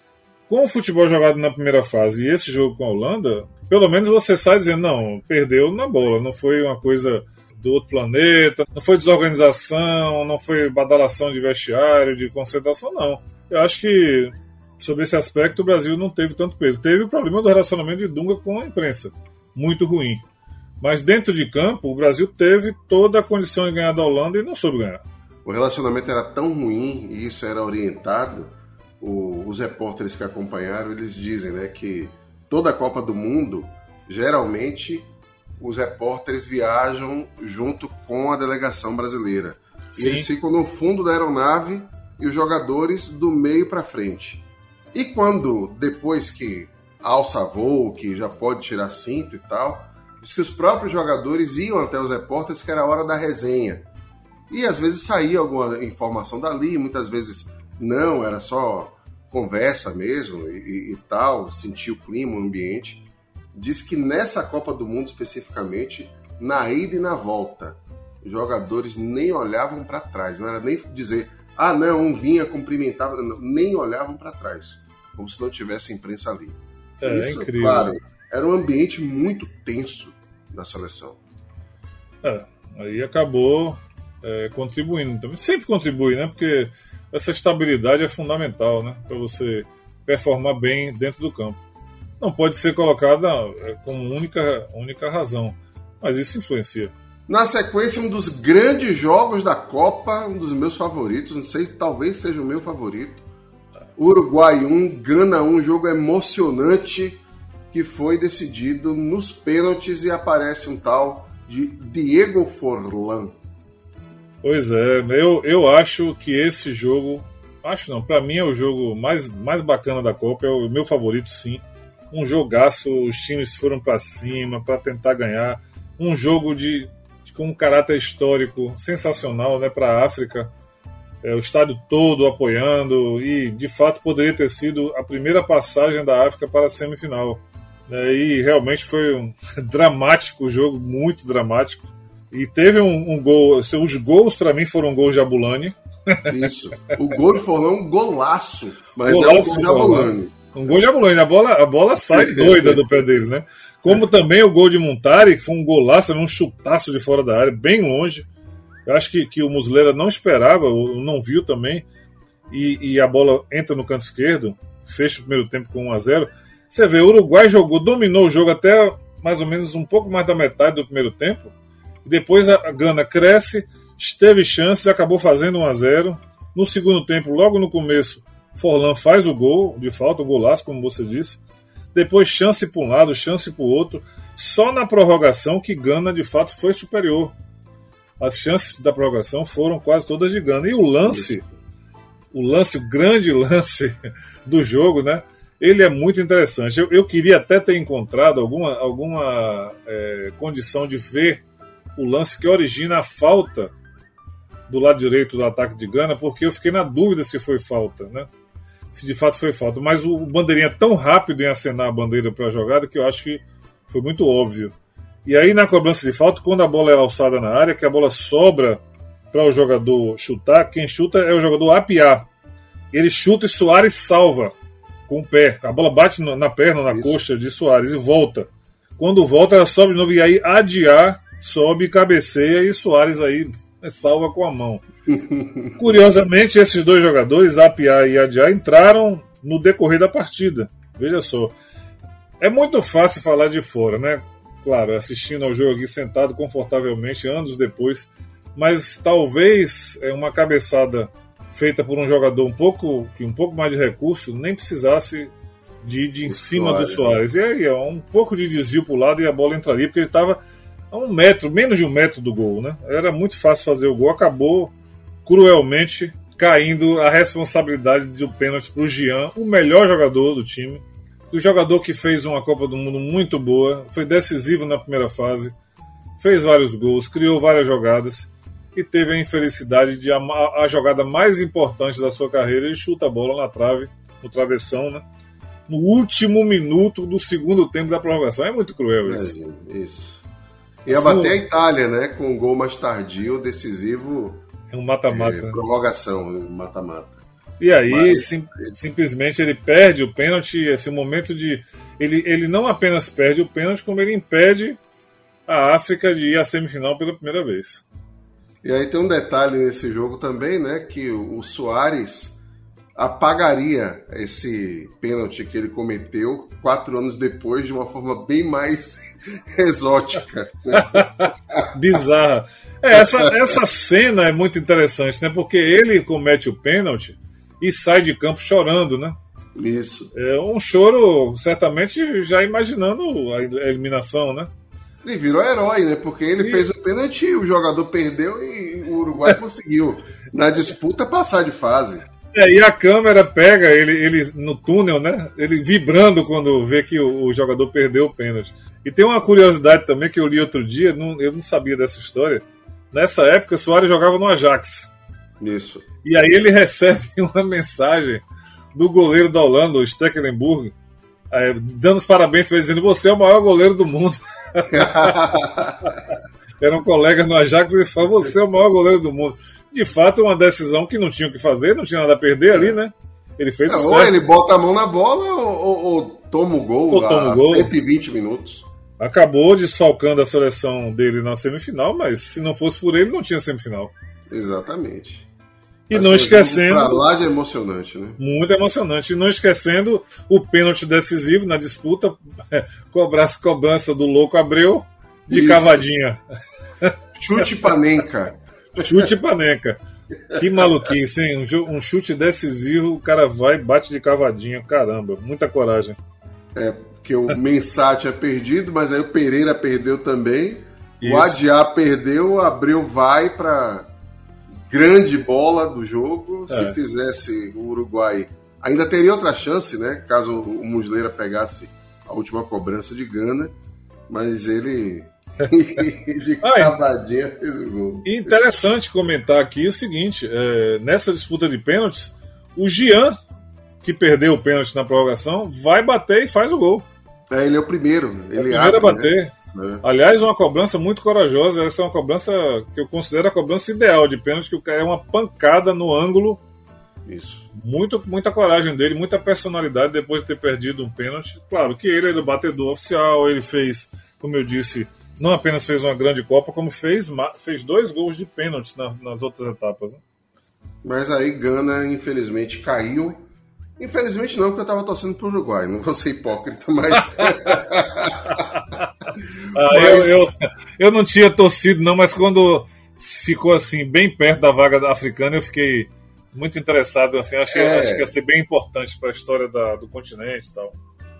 com o futebol jogado na primeira fase e esse jogo com a Holanda, pelo menos você sai dizendo não, perdeu na bola, não foi uma coisa do outro planeta, não foi desorganização, não foi badalação de vestiário, de concentração, não. Eu acho que sobre esse aspecto o Brasil não teve tanto peso. Teve o problema do relacionamento de Dunga com a imprensa, muito ruim. Mas dentro de campo, o Brasil teve toda a condição de ganhar da Holanda e não soube ganhar. O relacionamento era tão ruim e isso era orientado. O, os repórteres que acompanharam, eles dizem né, que toda a Copa do Mundo, geralmente, os repórteres viajam junto com a delegação brasileira. Sim. E eles ficam no fundo da aeronave e os jogadores do meio para frente. E quando, depois que alça voo, que já pode tirar cinto e tal, diz que os próprios jogadores iam até os repórteres que era a hora da resenha. E às vezes saía alguma informação dali, muitas vezes não, era só conversa mesmo e, e, tal, sentir o clima, o ambiente diz que nessa Copa do Mundo especificamente, na ida e na volta, os jogadores nem olhavam para trás, não era nem dizer, ah, não, um vinha, cumprimentava, não, nem olhavam para trás, como se não tivesse imprensa ali. É, Isso, incrível. Claro, era um ambiente muito tenso na seleção. É, aí acabou é, contribuindo também. Sempre contribui, né? Porque essa estabilidade é fundamental, né? Para você performar bem dentro do campo. Não pode ser colocada é, como única, única razão, mas isso influencia. Na sequência, um dos grandes jogos da Copa, um dos meus favoritos, não sei, talvez seja o meu favorito. Uruguai 1, Gana 1, jogo emocionante que foi decidido nos pênaltis e aparece um tal de Diego Forlan. Pois é, eu, eu acho que esse jogo, acho não, para mim é o jogo mais, mais bacana da Copa, é o meu favorito sim. Um jogaço, os times foram para cima para tentar ganhar. Um jogo de, com um caráter histórico sensacional né, para a África. É, o estádio todo apoiando e de fato poderia ter sido a primeira passagem da África para a semifinal. Né, e realmente foi um dramático o jogo, muito dramático. E teve um, um gol. Os gols para mim foram gols de Abulani. Isso. O gol é um golaço, mas golaço é um gol de Abulani. Um gol de Abulani. A bola, a bola sai doida do pé dele, né? Como também o gol de Montari, que foi um golaço, um chutaço de fora da área, bem longe. Eu acho que, que o Muslera não esperava, não viu também. E, e, a bola entra no canto esquerdo, fecha o primeiro tempo com 1 a 0 Você vê, o Uruguai jogou, dominou o jogo até mais ou menos um pouco mais da metade do primeiro tempo. E depois a Gana cresce, teve chances, acabou fazendo 1 a 0 No segundo tempo, logo no começo, Forlan faz o gol de falta, o golaço, como você disse depois chance para um lado, chance para o outro. Só na prorrogação que Gana de fato foi superior. As chances da prorrogação foram quase todas de Gana. E o lance, o lance, o grande lance do jogo, né? Ele é muito interessante. Eu, eu queria até ter encontrado alguma, alguma é, condição de ver o lance que origina a falta do lado direito do ataque de Gana, porque eu fiquei na dúvida se foi falta, né? se de fato foi falta. Mas o bandeirinha é tão rápido em acenar a bandeira para a jogada que eu acho que foi muito óbvio. E aí na cobrança de falta, quando a bola é alçada na área, que a bola sobra para o jogador chutar, quem chuta é o jogador Apiá. Ele chuta e Soares salva com o pé. A bola bate na perna, na Isso. coxa de Soares e volta. Quando volta, ela sobe de novo e aí adiar, sobe, cabeceia e Soares aí salva com a mão. Curiosamente, esses dois jogadores, Apia e Adiá, entraram no decorrer da partida. Veja só. É muito fácil falar de fora, né? Claro, assistindo ao jogo aqui sentado confortavelmente anos depois, mas talvez é uma cabeçada feita por um jogador um pouco um pouco mais de recurso nem precisasse de ir de em cima Soares, do Soares. Né? E aí, um pouco de desvio para o lado e a bola entraria, porque ele estava a um metro, menos de um metro do gol, né? Era muito fácil fazer o gol, acabou cruelmente caindo a responsabilidade do pênalti para o Jean, o melhor jogador do time, o jogador que fez uma Copa do Mundo muito boa, foi decisivo na primeira fase, fez vários gols, criou várias jogadas e teve a infelicidade de a, a jogada mais importante da sua carreira e chuta a bola na trave, no travessão, né? No último minuto do segundo tempo da prorrogação. É muito cruel isso. É, isso. E a bater a Itália, né? Com um gol mais tardio, decisivo é um mata-mata. É, prorrogação, mata-mata. E aí, Mas... sim, simplesmente ele perde o pênalti, esse momento de. Ele, ele não apenas perde o pênalti, como ele impede a África de ir à semifinal pela primeira vez. E aí tem um detalhe nesse jogo também, né? Que o Soares apagaria esse pênalti que ele cometeu quatro anos depois de uma forma bem mais exótica. Bizarra. É, essa, essa cena é muito interessante, né? Porque ele comete o pênalti e sai de campo chorando, né? Isso. É um choro, certamente, já imaginando a eliminação, né? Ele virou herói, né? Porque ele e... fez o pênalti, o jogador perdeu e o Uruguai conseguiu, na disputa, passar de fase. É, e a câmera pega ele, ele no túnel, né? Ele vibrando quando vê que o, o, jogador perdeu o pênalti. E tem uma curiosidade também que eu li outro dia, não, eu não sabia dessa história Nessa época, Soares jogava no Ajax. Isso. E aí ele recebe uma mensagem do goleiro da Holanda, o Stecklenburg, é, dando os parabéns para ele, dizendo: Você é o maior goleiro do mundo. eram colegas no Ajax e falou: você é o maior goleiro do mundo. De fato, uma decisão que não tinha o que fazer, não tinha nada a perder ali, né? Ele fez é, Ou ele bota a mão na bola ou, ou, ou toma o gol ou toma o gol. 120 minutos. Acabou desfalcando a seleção dele na semifinal, mas se não fosse por ele, não tinha semifinal. Exatamente. E não esquecendo. Pra lá de emocionante, né? Muito emocionante. E não esquecendo o pênalti decisivo na disputa, cobrança, cobrança do louco Abreu de Isso. cavadinha. Chute panenca. Chute panenca. Que maluquice, hein? Um chute decisivo, o cara vai e bate de cavadinha. Caramba, muita coragem. É, porque o Mensah tinha perdido, mas aí o Pereira perdeu também. Isso. O Adiá perdeu, o Abreu vai para grande bola do jogo. É. Se fizesse o Uruguai, ainda teria outra chance, né? Caso o Muslera pegasse a última cobrança de Gana, mas ele de cavadinha fez o gol. Interessante comentar aqui o seguinte: é, nessa disputa de pênaltis, o Gian, que perdeu o pênalti na prorrogação, vai bater e faz o gol. É, ele é o primeiro. Ele é o primeiro abre, a bater. Né? É. Aliás, uma cobrança muito corajosa. Essa é uma cobrança que eu considero a cobrança ideal de pênalti, que o cara é uma pancada no ângulo. Isso. Muito, muita coragem dele, muita personalidade depois de ter perdido um pênalti. Claro que ele é o batedor oficial, ele fez, como eu disse, não apenas fez uma grande Copa, como fez, fez dois gols de pênalti nas, nas outras etapas. Né? Mas aí Gana, infelizmente, caiu. Infelizmente não, porque eu tava torcendo pro Uruguai, não vou ser hipócrita, mas. Ah, mas... Eu, eu, eu, não tinha torcido, não, mas quando ficou assim, bem perto da vaga africana, eu fiquei muito interessado. Assim, achei, é... Acho que ia ser bem importante para a história da, do continente e tal.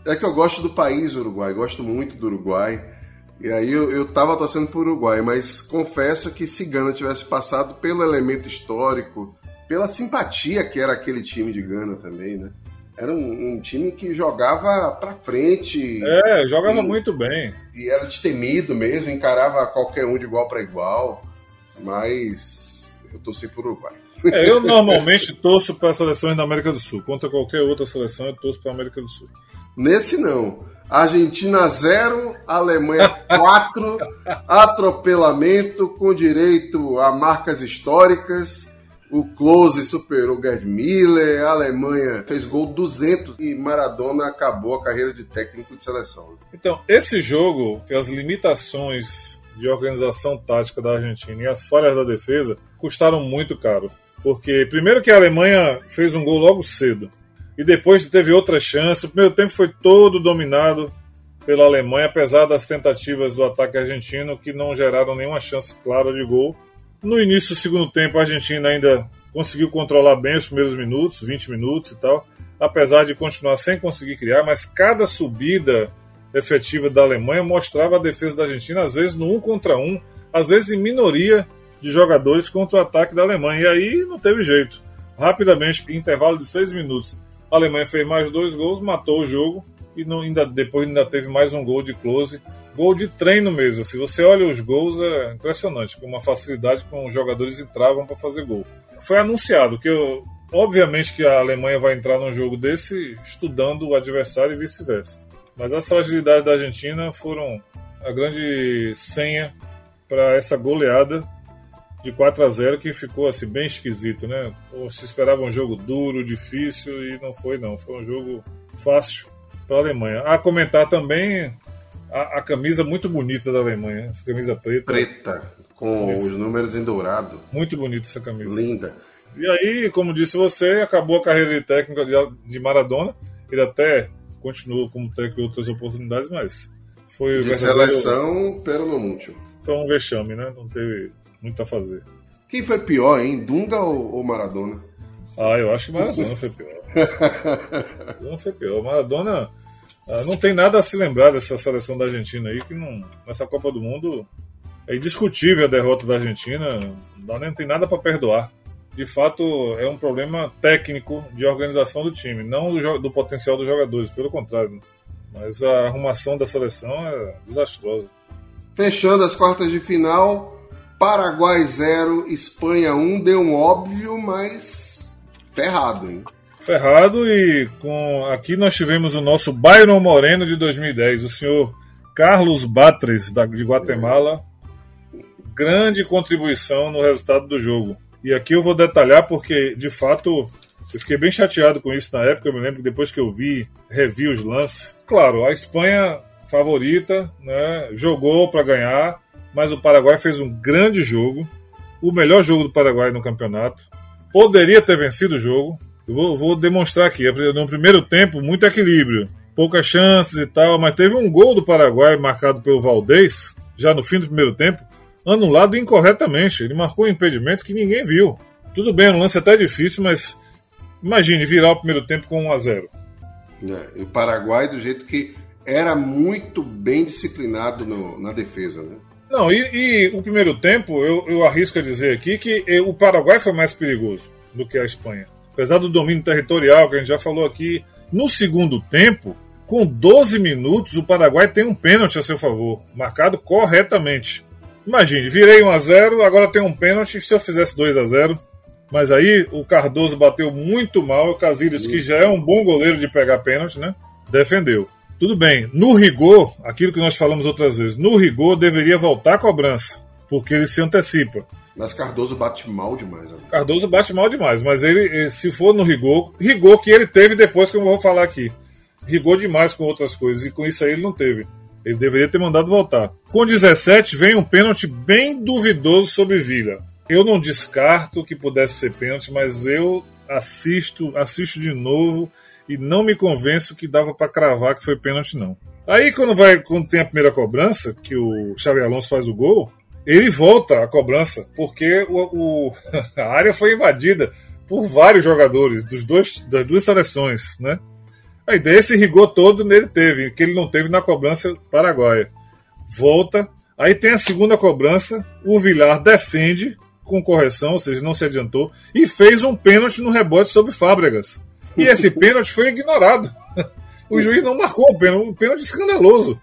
É que eu gosto do país Uruguai, gosto muito do Uruguai. E aí eu, eu tava torcendo pro Uruguai, mas confesso que se Gana tivesse passado pelo elemento histórico, pela simpatia que era aquele time de Gana também, né? era um, um, time que jogava para frente. É, jogava e, muito bem. E era destemido mesmo, encarava qualquer um de igual para igual. Mas eu torci por Uruguai. É, eu normalmente torço para seleções da América do Sul. Contra qualquer outra seleção, eu torço para a América do Sul. Nesse não. Argentina 0, Alemanha 4, atropelamento com direito a marcas históricas o Close superou Gerd Miller, a Alemanha fez gol 200 e Maradona acabou a carreira de técnico de seleção. Então, esse jogo, que as limitações de organização tática da Argentina e as falhas da defesa custaram muito caro. Porque, primeiro, que a Alemanha fez um gol logo cedo, e depois teve outra chance. O primeiro tempo foi todo dominado pela Alemanha, apesar das tentativas do ataque argentino que não geraram nenhuma chance clara de gol. No início do segundo tempo, a Argentina ainda conseguiu controlar bem os primeiros minutos, 20 minutos e tal, apesar de continuar sem conseguir criar, mas cada subida efetiva da Alemanha mostrava a defesa da Argentina, às vezes no um contra um, às vezes em minoria de jogadores contra o ataque da Alemanha. E aí não teve jeito. Rapidamente, em intervalo de seis minutos, a Alemanha fez mais dois gols, matou o jogo e não, ainda, depois ainda teve mais um gol de close gol de treino mesmo. Se você olha os gols, é impressionante, com uma facilidade com os jogadores entravam para fazer gol. Foi anunciado que, eu, obviamente, que a Alemanha vai entrar num jogo desse estudando o adversário e vice-versa. Mas as fragilidades da Argentina foram a grande senha para essa goleada de 4 a 0 que ficou assim bem esquisito, né? Se esperava um jogo duro, difícil e não foi não, foi um jogo fácil para a Alemanha. A comentar também a, a, camisa muito bonita da Alemanha, essa camisa preta. Preta, com os números em dourado. Muito bonita essa camisa. Linda. E aí, como disse você, acabou a carreira de técnico de Maradona. Ele até continuou como técnico em outras oportunidades, mas foi de seleção pelo múltiplo. Foi um vexame, né? Não teve muito a fazer. Quem foi pior, hein? Dunga ou, Maradona? Ah, eu acho que Maradona foi pior. Maradona foi pior. Maradona não tem nada a se lembrar dessa seleção da Argentina aí, que não, nessa Copa do Mundo é indiscutível a derrota da Argentina, não, tem nada para perdoar. De fato, é um problema técnico de organização do time, não do, do potencial dos jogadores, pelo contrário. Mas a arrumação da seleção é desastrosa. Fechando as quartas de final, Paraguai 0, Espanha 1, deu um óbvio, mas ferrado, hein? Ferrado e com aqui nós tivemos o nosso Byron Moreno de 2010, o senhor Carlos Batres da, de Guatemala. grande contribuição no resultado do jogo. E aqui eu vou detalhar porque, de fato, eu fiquei bem chateado com isso na época. Eu me lembro que depois que eu vi, revi os lances. Claro, a Espanha favorita, né, jogou para ganhar, mas o Paraguai fez um grande jogo, o melhor jogo do Paraguai no campeonato. Poderia ter vencido o jogo. Eu vou, vou demonstrar aqui. No primeiro tempo, muito equilíbrio, poucas chances e tal, mas teve um gol do Paraguai marcado pelo Valdez, já no fim do primeiro tempo, anulado incorretamente. Ele marcou um impedimento que ninguém viu. Tudo bem, o lance é até difícil, mas imagine virar o primeiro tempo com 1 a 0 é, E o Paraguai, do jeito que era muito bem disciplinado no, na defesa, né? Não, e, e, o primeiro tempo, eu, eu arrisco a dizer aqui que o Paraguai foi mais perigoso do que a Espanha. Apesar do domínio territorial que a gente já falou aqui, no segundo tempo, com 12 minutos, o Paraguai tem um pênalti a seu favor, marcado corretamente. Imagine, virei 1 a 0 agora tem um pênalti. Se eu fizesse 2 a 0 mas aí o Cardoso bateu muito mal. O Casilhas, que já é um bom goleiro de pegar pênalti, né? Defendeu. Tudo bem, no rigor, aquilo que nós falamos outras vezes, no rigor deveria voltar a cobrança, porque ele se antecipa. Mas Cardoso bate mal demais. Amigo. Cardoso bate mal demais, mas ele, se for no rigor, rigor que ele teve depois que eu vou falar aqui. Rigor demais com outras coisas, e com isso aí ele não teve. Ele deveria ter mandado voltar. Com 17, vem um pênalti bem duvidoso sobre Vila. Eu não descarto que pudesse ser pênalti, mas eu assisto, assisto de novo e não me convenço que dava para cravar que foi pênalti, não. Aí quando vai, quando tem a primeira cobrança, que o Xavi Alonso faz o gol, ele volta a cobrança, porque o, o, a área foi invadida por vários jogadores dos dois, das duas seleções, né? A ideia, esse rigor todo nele teve, que ele não teve na cobrança paraguaia. Volta, aí tem a segunda cobrança, o Vilar defende com correção, ou seja, não se adiantou, e fez um pênalti no rebote sobre Fábregas. E esse pênalti foi ignorado. O juiz não marcou o pênalti, um pênalti escandaloso.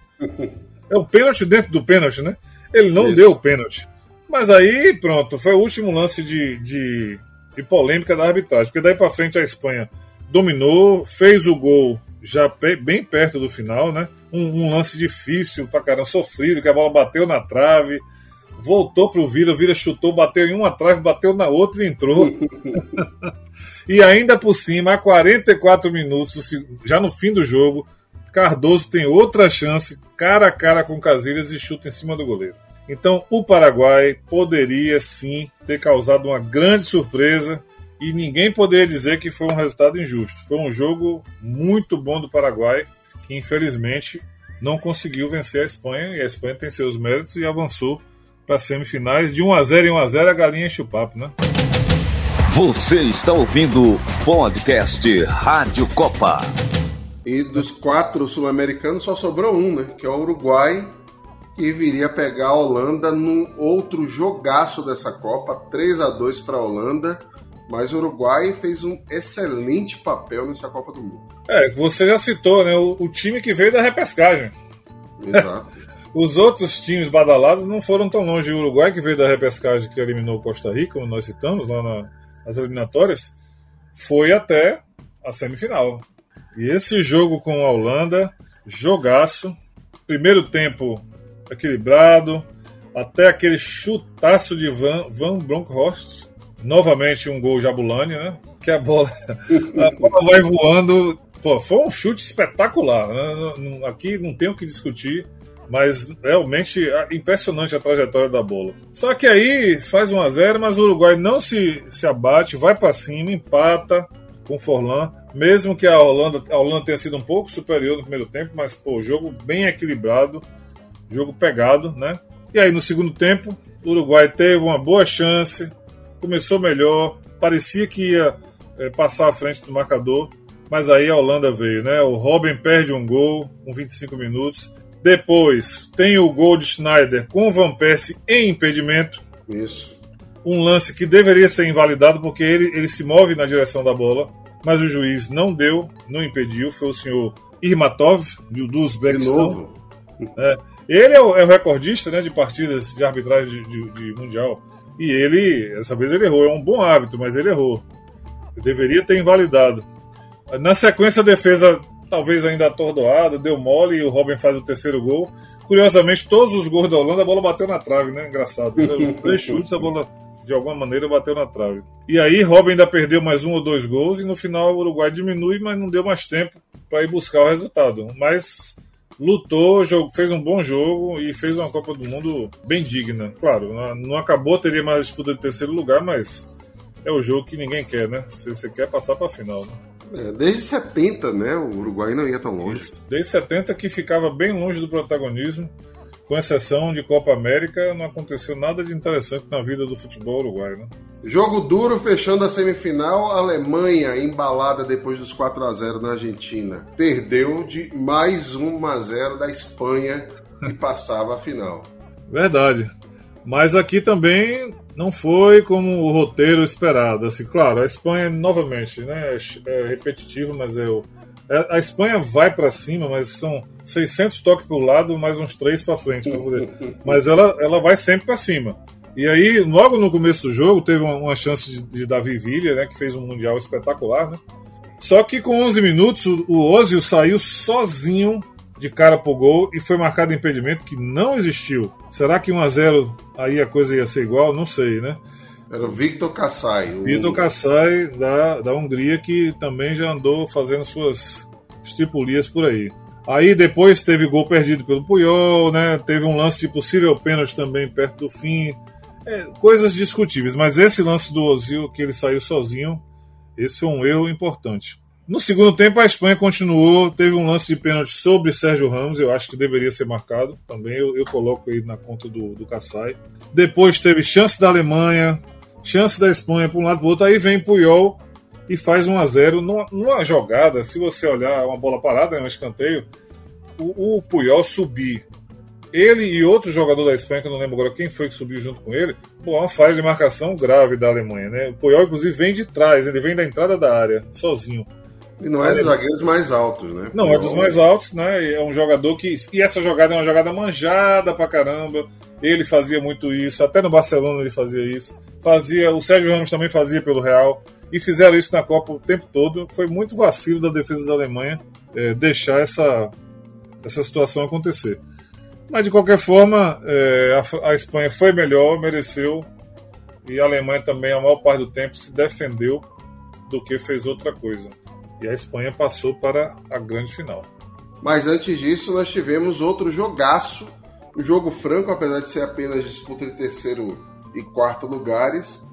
É o pênalti dentro do pênalti, né? Ele não Isso. deu o pênalti. Mas aí, pronto, foi o último lance de, de, de polêmica da arbitragem. Porque daí para frente a Espanha dominou, fez o gol já bem perto do final, né? Um, um, lance difícil pra caramba, sofrido, que a bola bateu na trave, voltou pro Vila, o Vila chutou, bateu em uma trave, bateu na outra e entrou. e ainda por cima, a 44 minutos, já no fim do jogo, Cardoso tem outra chance, cara a cara com Casilhas e chuta em cima do goleiro. Então, o Paraguai poderia sim ter causado uma grande surpresa e ninguém poderia dizer que foi um resultado injusto. Foi um jogo muito bom do Paraguai, que infelizmente não conseguiu vencer a Espanha, e a Espanha tem seus méritos e avançou para as semifinais. De 1 a 0 em 1 a 0 a galinha enche o papo, né? Você está ouvindo o podcast Rádio Copa. E dos quatro sul-americanos só sobrou um, né? Que é o Uruguai, que viria pegar a Holanda num outro jogaço dessa Copa, 3 a 2 para a Holanda mas o Uruguai fez um excelente papel nessa Copa do Mundo. É, você já citou, né? O, o time que veio da repescagem. Exato. Os outros times badalados não foram tão longe. O Uruguai, que veio da repescagem que eliminou Costa Rica, como nós citamos lá na, nas eliminatórias, foi até a semifinal. E esse jogo com a Holanda, jogaço. Primeiro tempo equilibrado, até aquele chutaço de Van, Van Bronckhorst novamente um gol Jabulani, né? Que a bola, a bola vai voando. Pô, foi um chute espetacular. Né? Aqui não tem o que discutir, mas realmente é impressionante a trajetória da bola. Só que aí faz 1 a 0 mas o Uruguai não se, se abate, vai para cima, empata com o Forlan. Mesmo que a Holanda, a Holanda tenha sido um pouco superior no primeiro tempo, mas pô, jogo bem equilibrado, jogo pegado, né? E aí no segundo tempo, o Uruguai teve uma boa chance, começou melhor, parecia que ia é, passar à frente do marcador, mas aí a Holanda veio, né? O Robin perde um gol com 25 minutos. Depois tem o gol de Schneider com o Van Persie em impedimento. Isso. Um lance que deveria ser invalidado porque ele, ele se move na direção da bola, mas o juiz não deu, não impediu. Foi o senhor Irmatov, do Uzbequistão. É, ele é o, é o, recordista né, de partidas de arbitragem de, de, de Mundial. E ele, essa vez ele errou. É um bom hábito, mas ele errou. Eu deveria ter invalidado. Na sequência, a defesa talvez ainda atordoada, deu mole e o Robin faz o terceiro gol. Curiosamente, todos os gols da Holanda, a bola bateu na trave, né? Engraçado. Três chutes, a bola de alguma maneira bateu na trave. E aí, Robin ainda perdeu mais um ou dois gols e no final o Uruguai diminui, mas não deu mais tempo para ir buscar o resultado. Mas lutou, fez um bom jogo e fez uma Copa do Mundo bem digna. Claro, não acabou, teria mais disputa de terceiro lugar, mas é o jogo que ninguém quer, né? Se você quer passar para a final, né? É, desde 70, né? O Uruguai não ia tão longe. Desde 70 que ficava bem longe do protagonismo, com exceção de Copa América, não aconteceu nada de interessante na vida do futebol uruguaio, né? Jogo duro fechando a semifinal, a Alemanha embalada depois dos 4 a 0 na Argentina. Perdeu de mais 1 a 0 da Espanha e passava a final. Verdade. Mas aqui também não foi como o roteiro esperado. Assim, claro, a Espanha, novamente, né, é repetitivo, mas é o. É, a Espanha vai para cima, mas são 600 toques para o lado, mais uns 3 para frente. Poder. mas ela, ela vai sempre para cima. E aí, logo no começo do jogo, teve uma, uma chance de, de Davi Villa, né, que fez um Mundial espetacular. Né? Só que com 11 minutos, o, o Ozil saiu sozinho de cara pro gol e foi marcado impedimento que não existiu. Será que 1 a 0 aí a coisa ia ser igual? Não sei, né? Era o Victor Kassai. O Victor Kassai da, da Hungria, que também já andou fazendo suas estripulias por aí. Aí depois teve gol perdido pelo Puyol, né? Teve um lance de possível pênalti também perto do fim. É, coisas discutíveis, mas esse lance do Ozil, que ele saiu sozinho, esse foi um erro importante. No segundo tempo, a Espanha continuou, teve um lance de pênalti sobre Sérgio Ramos, eu acho que deveria ser marcado também, eu, eu coloco aí na conta do, do Kassai. Depois teve chance da Alemanha, chance da Espanha para um lado para o outro, aí vem Puyol e faz 1 a 0 numa, numa jogada, se você olhar uma bola parada, é um escanteio, o, o Puyol subir ele e outro jogador da Espanha, que eu não lembro agora quem foi que subiu junto com ele, pô, uma falha de marcação grave da Alemanha, né? O Puyol, inclusive, vem de trás, ele vem da entrada da área, sozinho. E não é dos zagueiros mais altos, né? Não, é dos mais altos, né? É um jogador que. E essa jogada é uma jogada manjada pra caramba. Ele fazia muito isso, até no Barcelona ele fazia isso. Fazia, o Sérgio Ramos também fazia pelo Real. E fizeram isso na Copa o tempo todo. Foi muito vacilo da defesa da Alemanha é, deixar essa, essa situação acontecer. Mas de qualquer forma, é, a, a Espanha foi melhor, mereceu. E a Alemanha também, a maior parte do tempo, se defendeu do que fez outra coisa e a Espanha passou para a grande final. Mas antes disso, nós tivemos outro jogaço, o jogo franco, apesar de ser apenas disputa de terceiro e quarto lugares.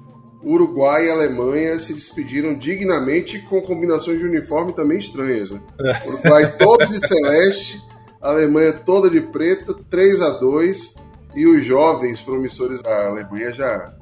Uruguai e Alemanha se despediram dignamente com combinações de uniforme também estranhas. Né? É. Uruguai todo de celeste, Alemanha toda de preto, 3 a 2 e os jovens promissores da Alemanha já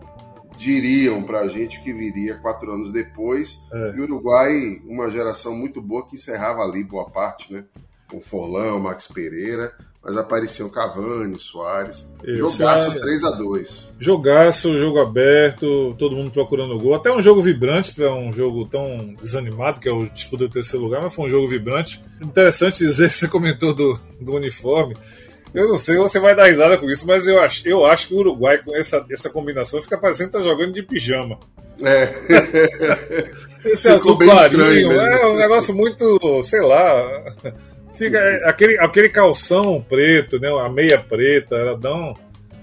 diriam para a gente que viria quatro anos depois. É. E o Uruguai, uma geração muito boa que encerrava ali boa parte, né? Com Forlão, Max Pereira, mas apareciam Cavani, Soares. Isso, Jogaço é... 3 a 2 Jogaço, jogo aberto, todo mundo procurando gol. Até um jogo vibrante para um jogo tão desanimado, que é o disputa do terceiro lugar, mas foi um jogo vibrante. Interessante dizer, você comentou do, do uniforme. Eu não sei, você vai dar risada com isso, mas eu acho, eu acho que o Uruguai, com essa, essa combinação, fica parecendo que tá jogando de pijama. É. Esse azul clarinho, é um negócio muito, sei lá. Fica é, aquele, aquele calção preto, né? A meia preta, ela dá um,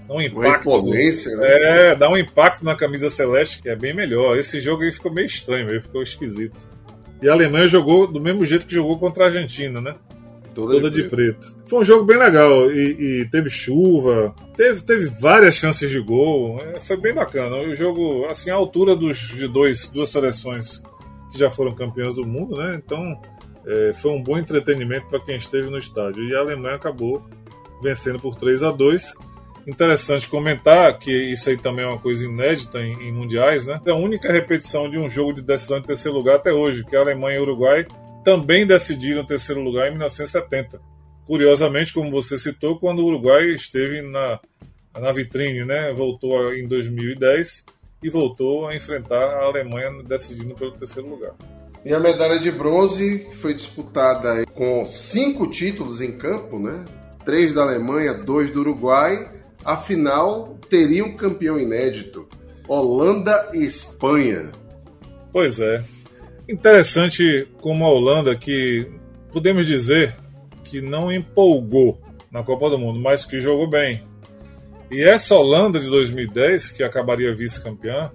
dá um impacto. Uma imponência, né? É, dá um impacto na camisa celeste que é bem melhor. Esse jogo aí ficou meio estranho, meio, ficou esquisito. E a Alemanha jogou do mesmo jeito que jogou contra a Argentina, né? Toda, toda de, preto. de, preto. Foi um jogo bem legal e, e, teve chuva, teve, teve várias chances de gol, é, foi bem bacana. O jogo, assim, à altura dos, de dois, duas seleções que já foram campeãs do mundo, né? Então é, foi um bom entretenimento para quem esteve no estádio. E a Alemanha acabou vencendo por 3 a 2 Interessante comentar que isso aí também é uma coisa inédita em, em mundiais, né? É a única repetição de um jogo de decisão de terceiro lugar até hoje, que é a Alemanha e o Uruguai também decidiram terceiro lugar em 1970. Curiosamente, como você citou, quando o Uruguai esteve na, na vitrine, né? voltou em 2010 e voltou a enfrentar a Alemanha decidindo pelo terceiro lugar. E a medalha de bronze foi disputada com cinco títulos em campo, né? Três da Alemanha, dois do Uruguai. Afinal, teria um campeão inédito: Holanda e Espanha. Pois é, Interessante como a Holanda, que podemos dizer que não empolgou na Copa do Mundo, mas que jogou bem. E essa Holanda de 2010, que acabaria vice-campeã,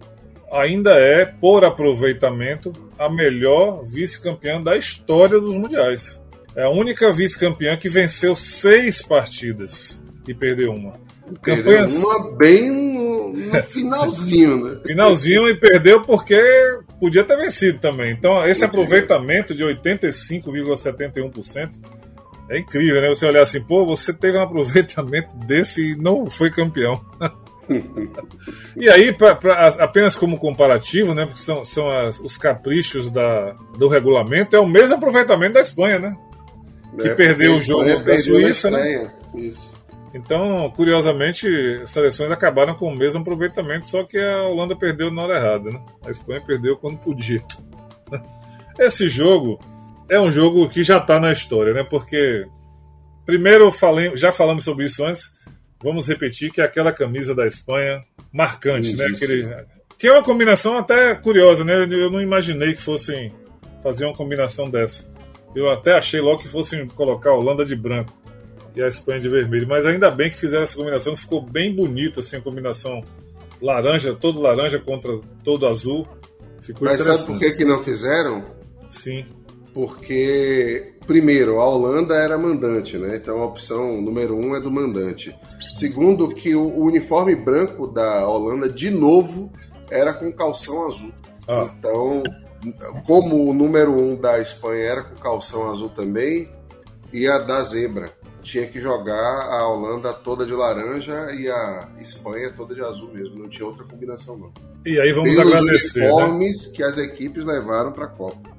ainda é, por aproveitamento, a melhor vice-campeã da história dos mundiais. É a única vice-campeã que venceu seis partidas e perdeu uma. Perdeu Campanha... uma bem no, no finalzinho, né? finalzinho e perdeu porque podia ter vencido também. Então, esse aproveitamento de 85,71% é incrível, né? Você olhar assim, pô, você teve um aproveitamento desse e não foi campeão. e aí, pra, pra, apenas como comparativo, né? Porque são, são as, os caprichos da, do regulamento, é o mesmo aproveitamento da Espanha, né? Que é, perdeu o jogo da Suíça, né? Isso. Então, curiosamente, as seleções acabaram com o mesmo aproveitamento, só que a Holanda perdeu na hora errada, né? A Espanha perdeu quando podia. Esse jogo é um jogo que já está na história, né? Porque primeiro falei, já falamos sobre isso antes. Vamos repetir que é aquela camisa da Espanha marcante, né? Aquele, que é uma combinação até curiosa, né? Eu não imaginei que fossem fazer uma combinação dessa. Eu até achei logo que fossem colocar a Holanda de branco e a Espanha de vermelho, mas ainda bem que fizeram essa combinação, ficou bem bonito assim, a combinação laranja, todo laranja contra todo azul. Ficou mas sabe por que, que não fizeram? Sim porque, primeiro, a Holanda era mandante, né? Então a opção número um é do mandante. Segundo, que o uniforme branco da Holanda, de novo, era com calção azul. Ah. Então, como o número um da Espanha era com calção azul também, e a da zebra. Tinha que jogar a Holanda toda de laranja e a Espanha toda de azul mesmo. Não tinha outra combinação, não. E aí vamos Pelos agradecer. Uniformes né? que as equipes levaram para a Copa.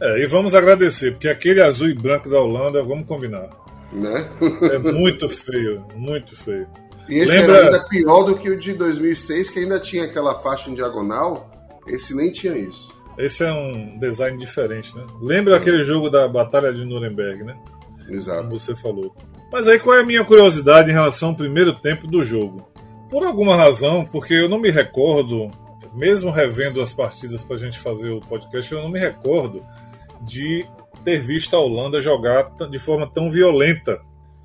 É, e vamos agradecer, porque aquele azul e branco da Holanda, vamos combinar. Né? é muito feio, muito feio. E esse Lembra... era ainda pior do que o de 2006, que ainda tinha aquela faixa em diagonal. Esse nem tinha isso. Esse é um design diferente, né? Lembra é. aquele jogo da Batalha de Nuremberg, né? Exato. Como você falou. Mas aí qual é a minha curiosidade em relação ao primeiro tempo do jogo? Por alguma razão, porque eu não me recordo, mesmo revendo as partidas para a gente fazer o podcast, eu não me recordo de ter visto a Holanda jogar de forma tão violenta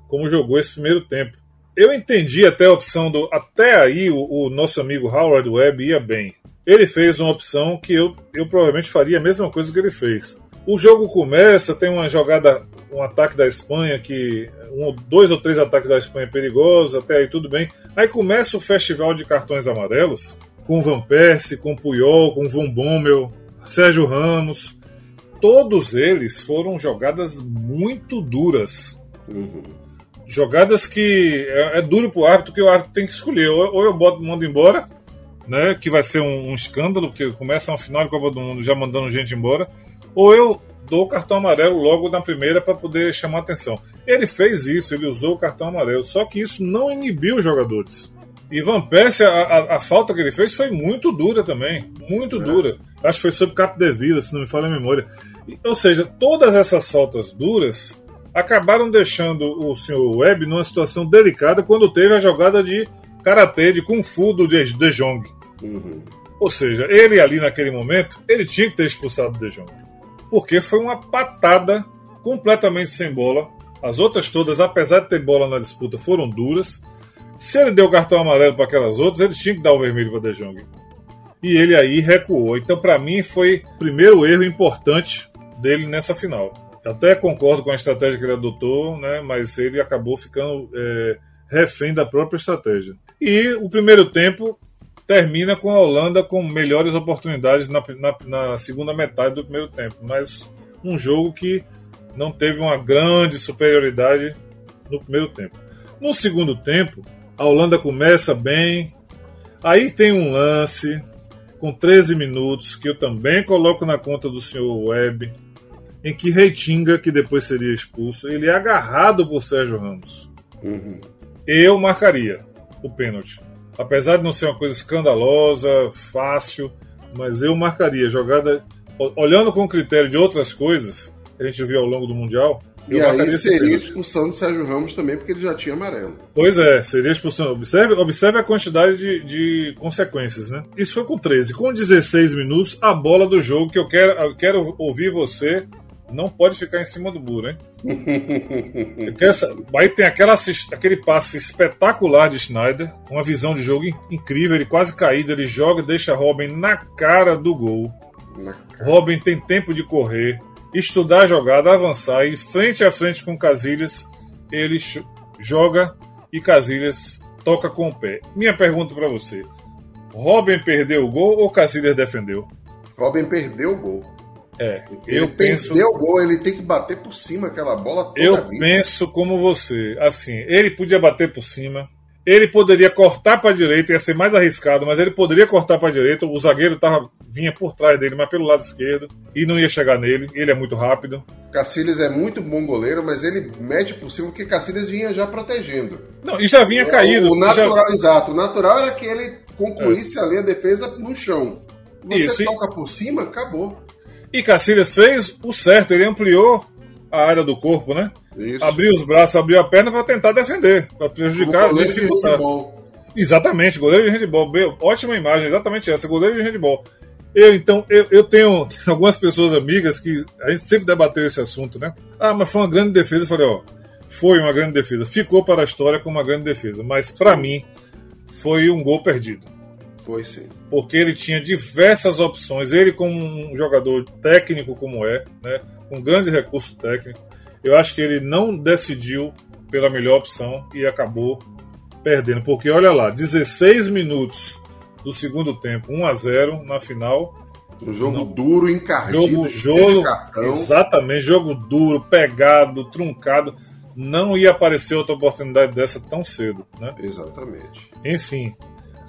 como jogou esse primeiro tempo. Eu entendi até a opção do. Até aí o, o nosso amigo Howard Webb ia bem. Ele fez uma opção que eu, eu provavelmente faria a mesma coisa que ele fez. O jogo começa, tem uma jogada, um ataque da Espanha que. Um, dois ou três ataques da Espanha perigosos, até aí tudo bem. Aí começa o festival de cartões amarelos, com Van Persie, com Puyol, com Von Bommel, Sérgio Ramos todos eles foram jogadas muito duras. Uhum. Jogadas que é, é duro pro árbitro, que o árbitro tem que escolher. Ou, ou eu boto, mando embora, né, que vai ser um, um escândalo, porque começa um final de Copa do Mundo já mandando gente embora, ou eu dou o cartão amarelo logo na primeira para poder chamar atenção. Ele fez isso, ele usou o cartão amarelo, só que isso não inibiu os jogadores. E Van Persie, a, a, a, falta que ele fez foi muito dura também. Muito é. dura. Acho que foi sob capo de vida, se não me falha a memória. Ou seja, todas essas faltas duras acabaram deixando o senhor Webb numa situação delicada quando teve a jogada de karatê, de kung fu do De, de Jong. Uhum. Ou seja, ele ali naquele momento, ele tinha que ter expulsado o De Jong. Porque foi uma patada completamente sem bola. As outras todas, apesar de ter bola na disputa, foram duras. Se ele deu cartão amarelo para aquelas outras, ele tinha que dar o vermelho para De Jong. E ele aí recuou. Então, para mim, foi o primeiro erro importante dele nessa final. Até concordo com a estratégia que ele adotou, né, mas ele acabou ficando é, refém da própria estratégia. E o primeiro tempo termina com a Holanda com melhores oportunidades na, na, na segunda metade do primeiro tempo, mas um jogo que não teve uma grande superioridade no primeiro tempo. No segundo tempo, a Holanda começa bem, aí tem um lance com 13 minutos que eu também coloco na conta do senhor Webb, em que Reitinga, que depois seria expulso, ele é agarrado por Sérgio Ramos. Uhum. Eu marcaria o pênalti. Apesar de não ser uma coisa escandalosa, fácil, mas eu marcaria. Jogada. Olhando com o critério de outras coisas que a gente viu ao longo do Mundial. E aí seria expulsão de Sérgio Ramos também, porque ele já tinha amarelo. Pois é, seria expulsão. Observe, observe a quantidade de, de consequências, né? Isso foi com 13. Com 16 minutos, a bola do jogo, que eu quero, eu quero ouvir você não pode ficar em cima do muro, hein? Aí tem aquela, aquele passe espetacular de Schneider, uma visão de jogo incrível, ele quase caído, ele joga, deixa Robin na cara do gol. Robin tem tempo de correr, estudar a jogada, avançar e frente a frente com Casilhas, ele joga e Casilhas toca com o pé. Minha pergunta para você: Robin perdeu o gol ou Casilhas defendeu? Robin perdeu o gol. É, ele eu penso. Perdeu o gol, ele tem que bater por cima aquela bola toda Eu penso como você. Assim, ele podia bater por cima. Ele poderia cortar para a direita, ia ser mais arriscado, mas ele poderia cortar para a direita. O zagueiro tava, vinha por trás dele, mas pelo lado esquerdo, e não ia chegar nele. Ele é muito rápido. Cacilhas é muito bom goleiro, mas ele mete por cima porque Cacilhas vinha já protegendo. Não, e já vinha caído. O natural, já... exato. O natural era que ele concluísse é. ali a defesa no chão. Você Isso, toca por cima, acabou. E Cacilhas fez o certo, ele ampliou a área do corpo, né? Isso. Abriu os braços, abriu a perna para tentar defender, para prejudicar, o dificultar. Exatamente, goleiro de handball. Ótima imagem, exatamente essa, goleiro de handball. Eu, então, eu, eu tenho algumas pessoas amigas que a gente sempre debateu esse assunto, né? Ah, mas foi uma grande defesa. Eu falei, ó, foi uma grande defesa. Ficou para a história como uma grande defesa. Mas, para mim, foi um gol perdido. Foi sim. Porque ele tinha diversas opções. Ele, como um jogador técnico como é, né, com grande recurso técnico, eu acho que ele não decidiu pela melhor opção e acabou perdendo. Porque olha lá, 16 minutos do segundo tempo, 1 a 0 na final. Um jogo não. duro, encardido, jogo, jogo Exatamente, jogo duro, pegado, truncado. Não ia aparecer outra oportunidade dessa tão cedo, né? Exatamente. Enfim,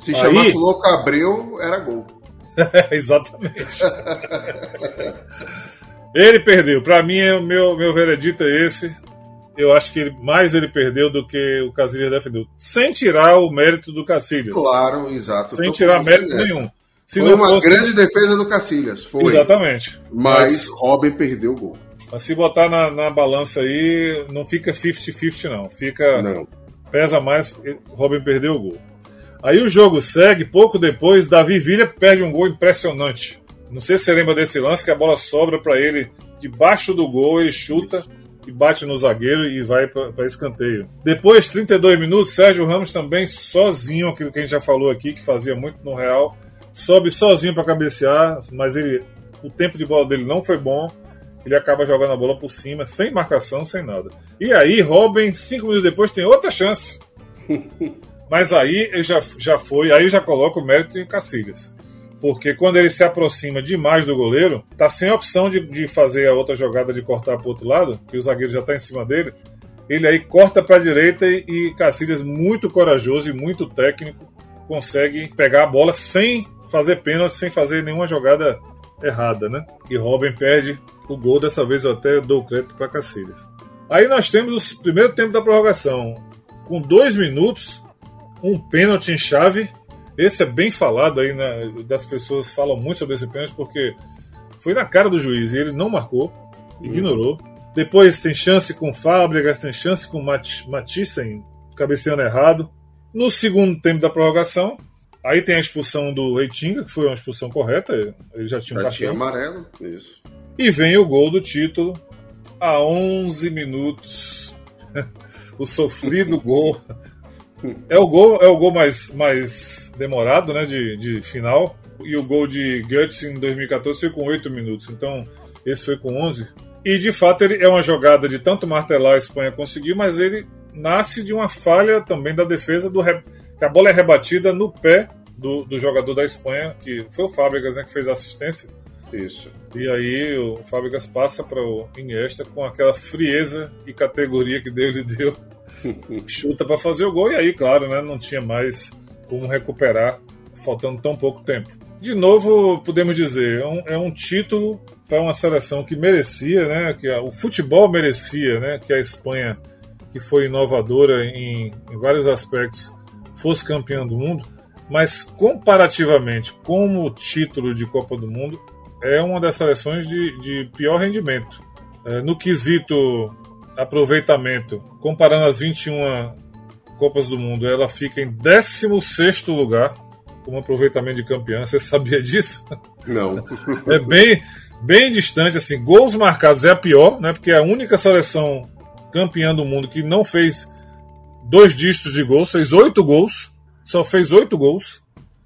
se chamasse Aí... Louco Abreu, era gol. Exatamente. ele perdeu. Para mim, o meu, meu veredito é esse. Eu acho que ele, mais ele perdeu do que o Casilhas defendeu. Sem tirar o mérito do Cacilhas. Claro, exato. Sem tirar mérito nessa. nenhum. Se foi uma fosse... grande defesa do Cacilhas. Foi. Exatamente. Mas, Mas Robin perdeu o gol. Mas se botar na, na balança aí, não fica 50-50, não. Fica. Não. Pesa mais, Robin perdeu o gol. Aí o jogo segue, pouco depois, Davi Villa perde um gol impressionante. Não sei se você lembra desse lance, que a bola sobra para ele debaixo do gol, ele chuta e bate no zagueiro e vai para escanteio. Depois, 32 minutos, Sérgio Ramos também sozinho, aquilo que a gente já falou aqui, que fazia muito no Real, sobe sozinho para cabecear, mas ele, o tempo de bola dele não foi bom. Ele acaba jogando a bola por cima, sem marcação, sem nada. E aí, Robin, cinco minutos depois, tem outra chance. Mas aí ele já, já foi, aí já coloca o mérito em Cacilhas. Porque quando ele se aproxima demais do goleiro, tá sem opção de, de fazer a outra jogada de cortar para outro lado, que o zagueiro já está em cima dele. Ele aí corta para a direita e, e Cacilhas, muito corajoso e muito técnico, consegue pegar a bola sem fazer pênalti, sem fazer nenhuma jogada errada, né? E Robin perde o gol, dessa vez eu até dou crédito para Cacilhas. Aí nós temos o primeiro tempo da prorrogação. Com dois minutos, um pênalti em chave. Esse é bem falado aí, né, das pessoas falam muito sobre esse pênalti, porque foi na cara do juiz e ele não marcou, ignorou. Depois tem chance com Fábricas, tem chance com Mat Matissen, cabeceando errado. No segundo tempo da prorrogação, aí tem a expulsão do Reitinga, que foi uma expulsão correta, ele já tinha um já cartão. Tinha amarelo, isso. E vem o gol do título a 11 minutos. o sofrido gol é o gol, é o gol mais, mais demorado, né, de, de final. E o gol de Guts em 2014 foi com 8 minutos. Então, esse foi com 11. E de fato ele é uma jogada de tanto martelar a Espanha conseguiu, mas ele nasce de uma falha também da defesa do que a bola é rebatida no pé do, do jogador da Espanha, que foi o Fábricas, né, que fez a assistência. Isso. E aí o Fábricas passa para o Iniesta com aquela frieza e categoria que Deus lhe deu chuta para fazer o gol e aí, claro, né, não tinha mais como recuperar faltando tão pouco tempo. De novo, podemos dizer, é um, é um título para uma seleção que merecia, né, que a, o futebol merecia, né, que a Espanha, que foi inovadora em, em vários aspectos, fosse campeã do mundo, mas comparativamente com o título de Copa do Mundo, é uma das seleções de, de pior rendimento. É, no quesito aproveitamento, comparando as 21 Copas do Mundo, ela fica em 16 lugar como aproveitamento de campeã. Você sabia disso? Não. é bem, bem distante, assim, gols marcados é a pior, né? Porque é a única seleção campeã do mundo que não fez dois dígitos de gols, fez oito gols, só fez oito gols.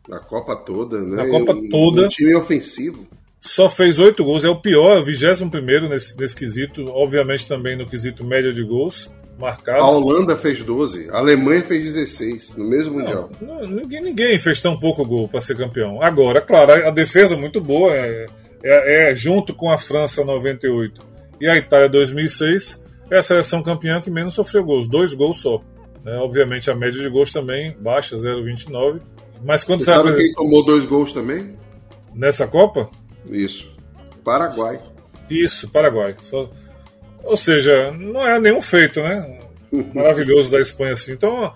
Na Copa toda, né? Na Copa toda. Um time ofensivo. Só fez oito gols, é o pior, 21 primeiro nesse, nesse quesito, obviamente também no quesito média de gols marcados. A Holanda fez 12, a Alemanha fez 16 no mesmo Mundial. Não, ninguém, ninguém fez tão pouco gol para ser campeão. Agora, claro, a defesa é muito boa, é, é, é, junto com a França 98 e a Itália 2006, é a seleção campeã que menos sofreu gols, dois gols só. Né? Obviamente a média de gols também baixa, 0,29. Mas quando você sabe quem tomou dois gols também? Nessa Copa? Isso. Paraguai. Isso, Paraguai. Só... Ou seja, não é nenhum feito, né? Maravilhoso da Espanha assim. Então,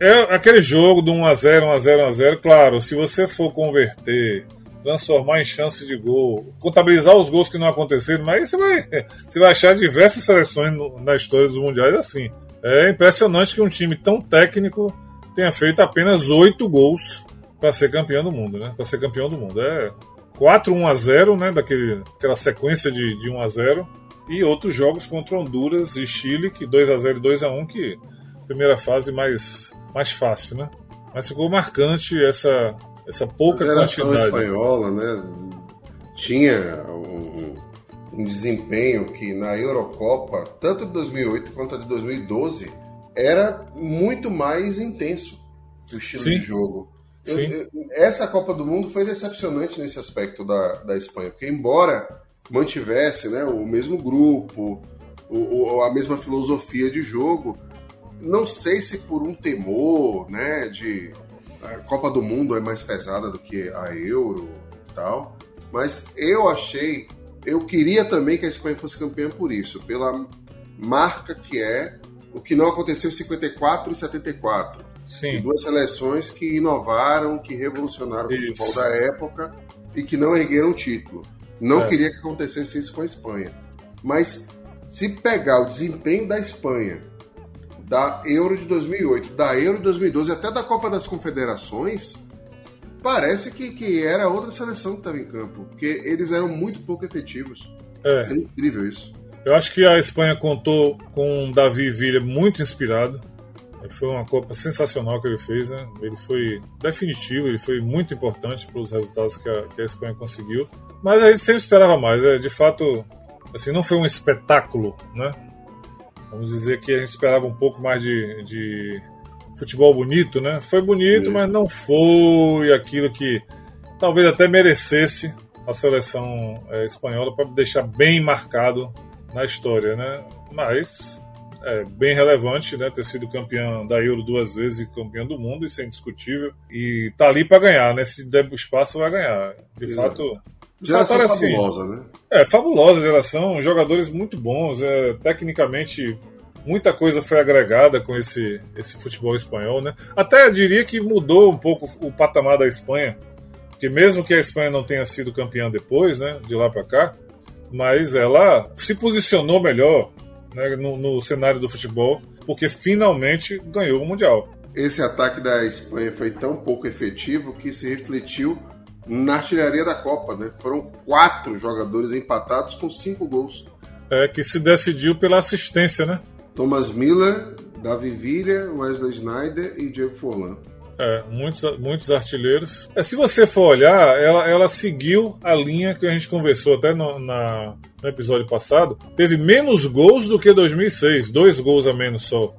é aquele jogo do 1x0, 1x0, 1x0. Claro, se você for converter, transformar em chance de gol, contabilizar os gols que não aconteceram, mas você vai, você vai achar diversas seleções no, na história dos mundiais assim. É impressionante que um time tão técnico tenha feito apenas oito gols para ser campeão do mundo, né? Para ser campeão do mundo. É 4 1 a 0, né, daquele, daquela sequência de, de 1 a 0 e outros jogos contra Honduras e Chile, que 2 a 0 e 2 a 1 que primeira fase mais mais fácil, né? Mas ficou marcante essa essa pouca a quantidade. espanhola, né? Tinha um, um desempenho que na Eurocopa, tanto de 2008 quanto de 2012, era muito mais intenso o estilo Sim. de jogo. Eu, eu, essa Copa do Mundo foi decepcionante nesse aspecto da, da Espanha, porque embora mantivesse né, o mesmo grupo, o, o, a mesma filosofia de jogo, não sei se por um temor né, de a Copa do Mundo é mais pesada do que a Euro e tal, mas eu achei, eu queria também que a Espanha fosse campeã por isso, pela marca que é o que não aconteceu em 54 e 74 Sim. Duas seleções que inovaram, que revolucionaram o isso. futebol da época e que não ergueram título. Não é. queria que acontecesse isso com a Espanha. Mas se pegar o desempenho da Espanha, da Euro de 2008, da Euro de 2012 até da Copa das Confederações, parece que, que era outra seleção que estava em campo, porque eles eram muito pouco efetivos. É. é incrível isso. Eu acho que a Espanha contou com um Davi Villa muito inspirado. Foi uma Copa sensacional que ele fez, né? Ele foi definitivo, ele foi muito importante para os resultados que a, que a, Espanha conseguiu. Mas a gente sempre esperava mais. Né? De fato, assim, não foi um espetáculo, né? Vamos dizer que a gente esperava um pouco mais de, de futebol bonito, né? Foi bonito, mas não foi aquilo que talvez até merecesse a seleção é, espanhola para deixar bem marcado na história, né? Mas é bem relevante, né? Ter sido campeão da Euro duas vezes e campeão do mundo, isso é indiscutível. E tá ali para ganhar, né? Se der espaço, vai ganhar. De Exato. fato. Geração fato, assim, fabulosa, né? É, fabulosa geração, jogadores muito bons, é, tecnicamente muita coisa foi agregada com esse, esse futebol espanhol, né? Até diria que mudou um pouco o patamar da Espanha, porque mesmo que a Espanha não tenha sido campeã depois, né, de lá para cá, mas ela se posicionou melhor, né, no, no cenário do futebol, porque finalmente ganhou o Mundial. Esse ataque da Espanha foi tão pouco efetivo que se refletiu na artilharia da Copa, né? Foram quatro jogadores empatados com cinco gols. É, que se decidiu pela assistência, né? Thomas Miller, Davi Villa, Wesley Snyder e Diego Forlan. É, muitos, muitos artilheiros. É, se você for olhar, ela, ela seguiu a linha que a gente conversou até no, na, no episódio passado. Teve menos gols do que 2006, dois gols a menos só.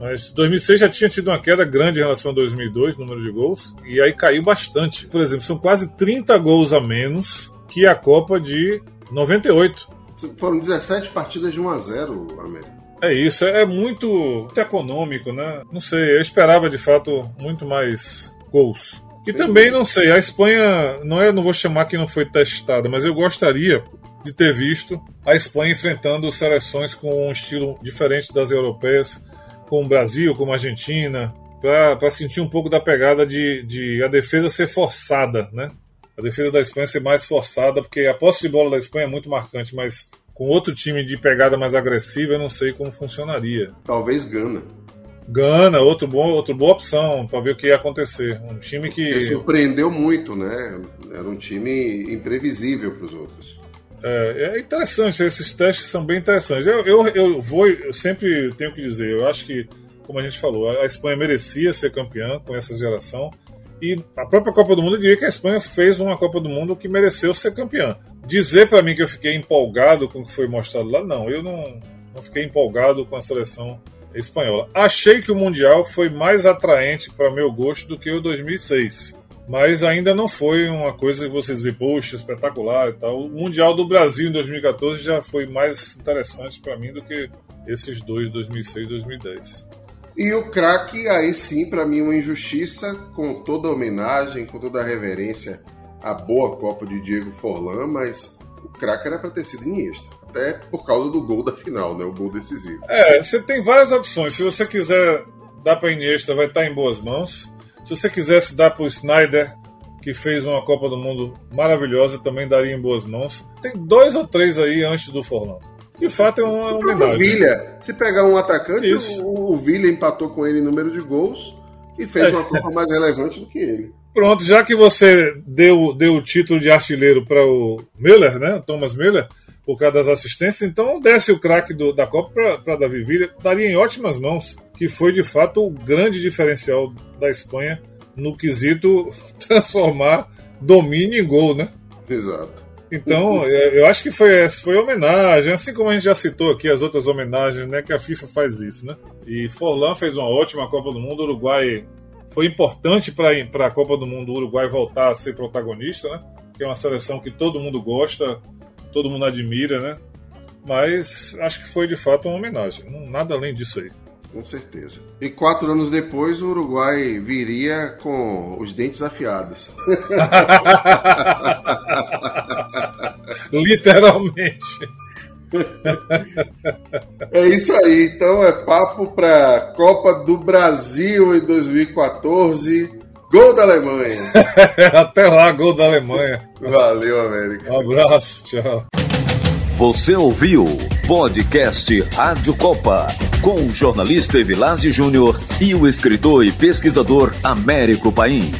Mas 2006 já tinha tido uma queda grande em relação a 2002, número de gols, e aí caiu bastante. Por exemplo, são quase 30 gols a menos que a Copa de 98. Foram 17 partidas de 1 a 0, América. É isso, é muito, muito econômico, né? Não sei, eu esperava de fato muito mais gols. E também, não sei, a Espanha, não é, não vou chamar que não foi testada, mas eu gostaria de ter visto a Espanha enfrentando seleções com um estilo diferente das europeias, como o Brasil, como a Argentina, para sentir um pouco da pegada de, de a defesa ser forçada, né? A defesa da Espanha ser mais forçada, porque a posse de bola da Espanha é muito marcante, mas com outro time de pegada mais agressiva, eu não sei como funcionaria. Talvez Gana. Gana, outro bom, outra boa opção para ver o que ia acontecer. Um time que. surpreendeu muito, né? Era um time imprevisível para os outros. É, é, interessante, esses testes são bem interessantes. Eu, eu, eu vou, eu sempre tenho que dizer, eu acho que, como a gente falou, a Espanha merecia ser campeã com essa geração. E a própria Copa do Mundo diria que a Espanha fez uma Copa do Mundo que mereceu ser campeã. Dizer para mim que eu fiquei empolgado com o que foi mostrado lá, não. Eu não, não fiquei empolgado com a seleção espanhola. Achei que o Mundial foi mais atraente para meu gosto do que o 2006. Mas ainda não foi uma coisa que você dizer, poxa, espetacular e tal. O Mundial do Brasil em 2014 já foi mais interessante para mim do que esses dois, 2006 e 2010. E o craque, aí sim, para mim, uma injustiça, com toda a homenagem, com toda a reverência à boa Copa de Diego Forlan, mas o craque era para ter sido Iniesta. Até por causa do gol da final, né? O gol decisivo. É, você tem várias opções. Se você quiser dar para Iniesta, vai estar em boas mãos. Se você quisesse dar para o Snyder, que fez uma Copa do Mundo maravilhosa, também daria em boas mãos. Tem dois ou três aí antes do Forlan. De fato, é uma, homenagem. O Villa, se pegar um atacante, o, o empatou com ele em número de gols e fez é. uma Copa mais relevante do que ele. Pronto, já que você deu, deu o título de artilheiro para o Miller, né, Thomas Miller, por causa das assistências, então desce o craque da Copa para Davi Villa, daria em ótimas mãos, que foi de fato o grande diferencial da Espanha no quesito transformar domínio em gol, né? Exato. Então, é, eu acho que foi foi homenagem, assim como a gente já citou aqui as outras homenagens, né, que a FIFA faz isso, né? E Forlan fez uma ótima Copa do Mundo, o Uruguai foi importante para a Copa do Mundo o Uruguai voltar a ser protagonista, né? Que é uma seleção que todo mundo gosta, todo mundo admira, né? Mas acho que foi de fato uma homenagem, nada além disso aí. Com certeza. E quatro anos depois, o Uruguai viria com os dentes afiados. Literalmente. É isso aí. Então é papo para Copa do Brasil em 2014. Gol da Alemanha. Até lá, gol da Alemanha. Valeu, América. Um abraço, tchau. Você ouviu podcast Rádio Copa com o jornalista Evilásio Júnior e o escritor e pesquisador Américo Paim.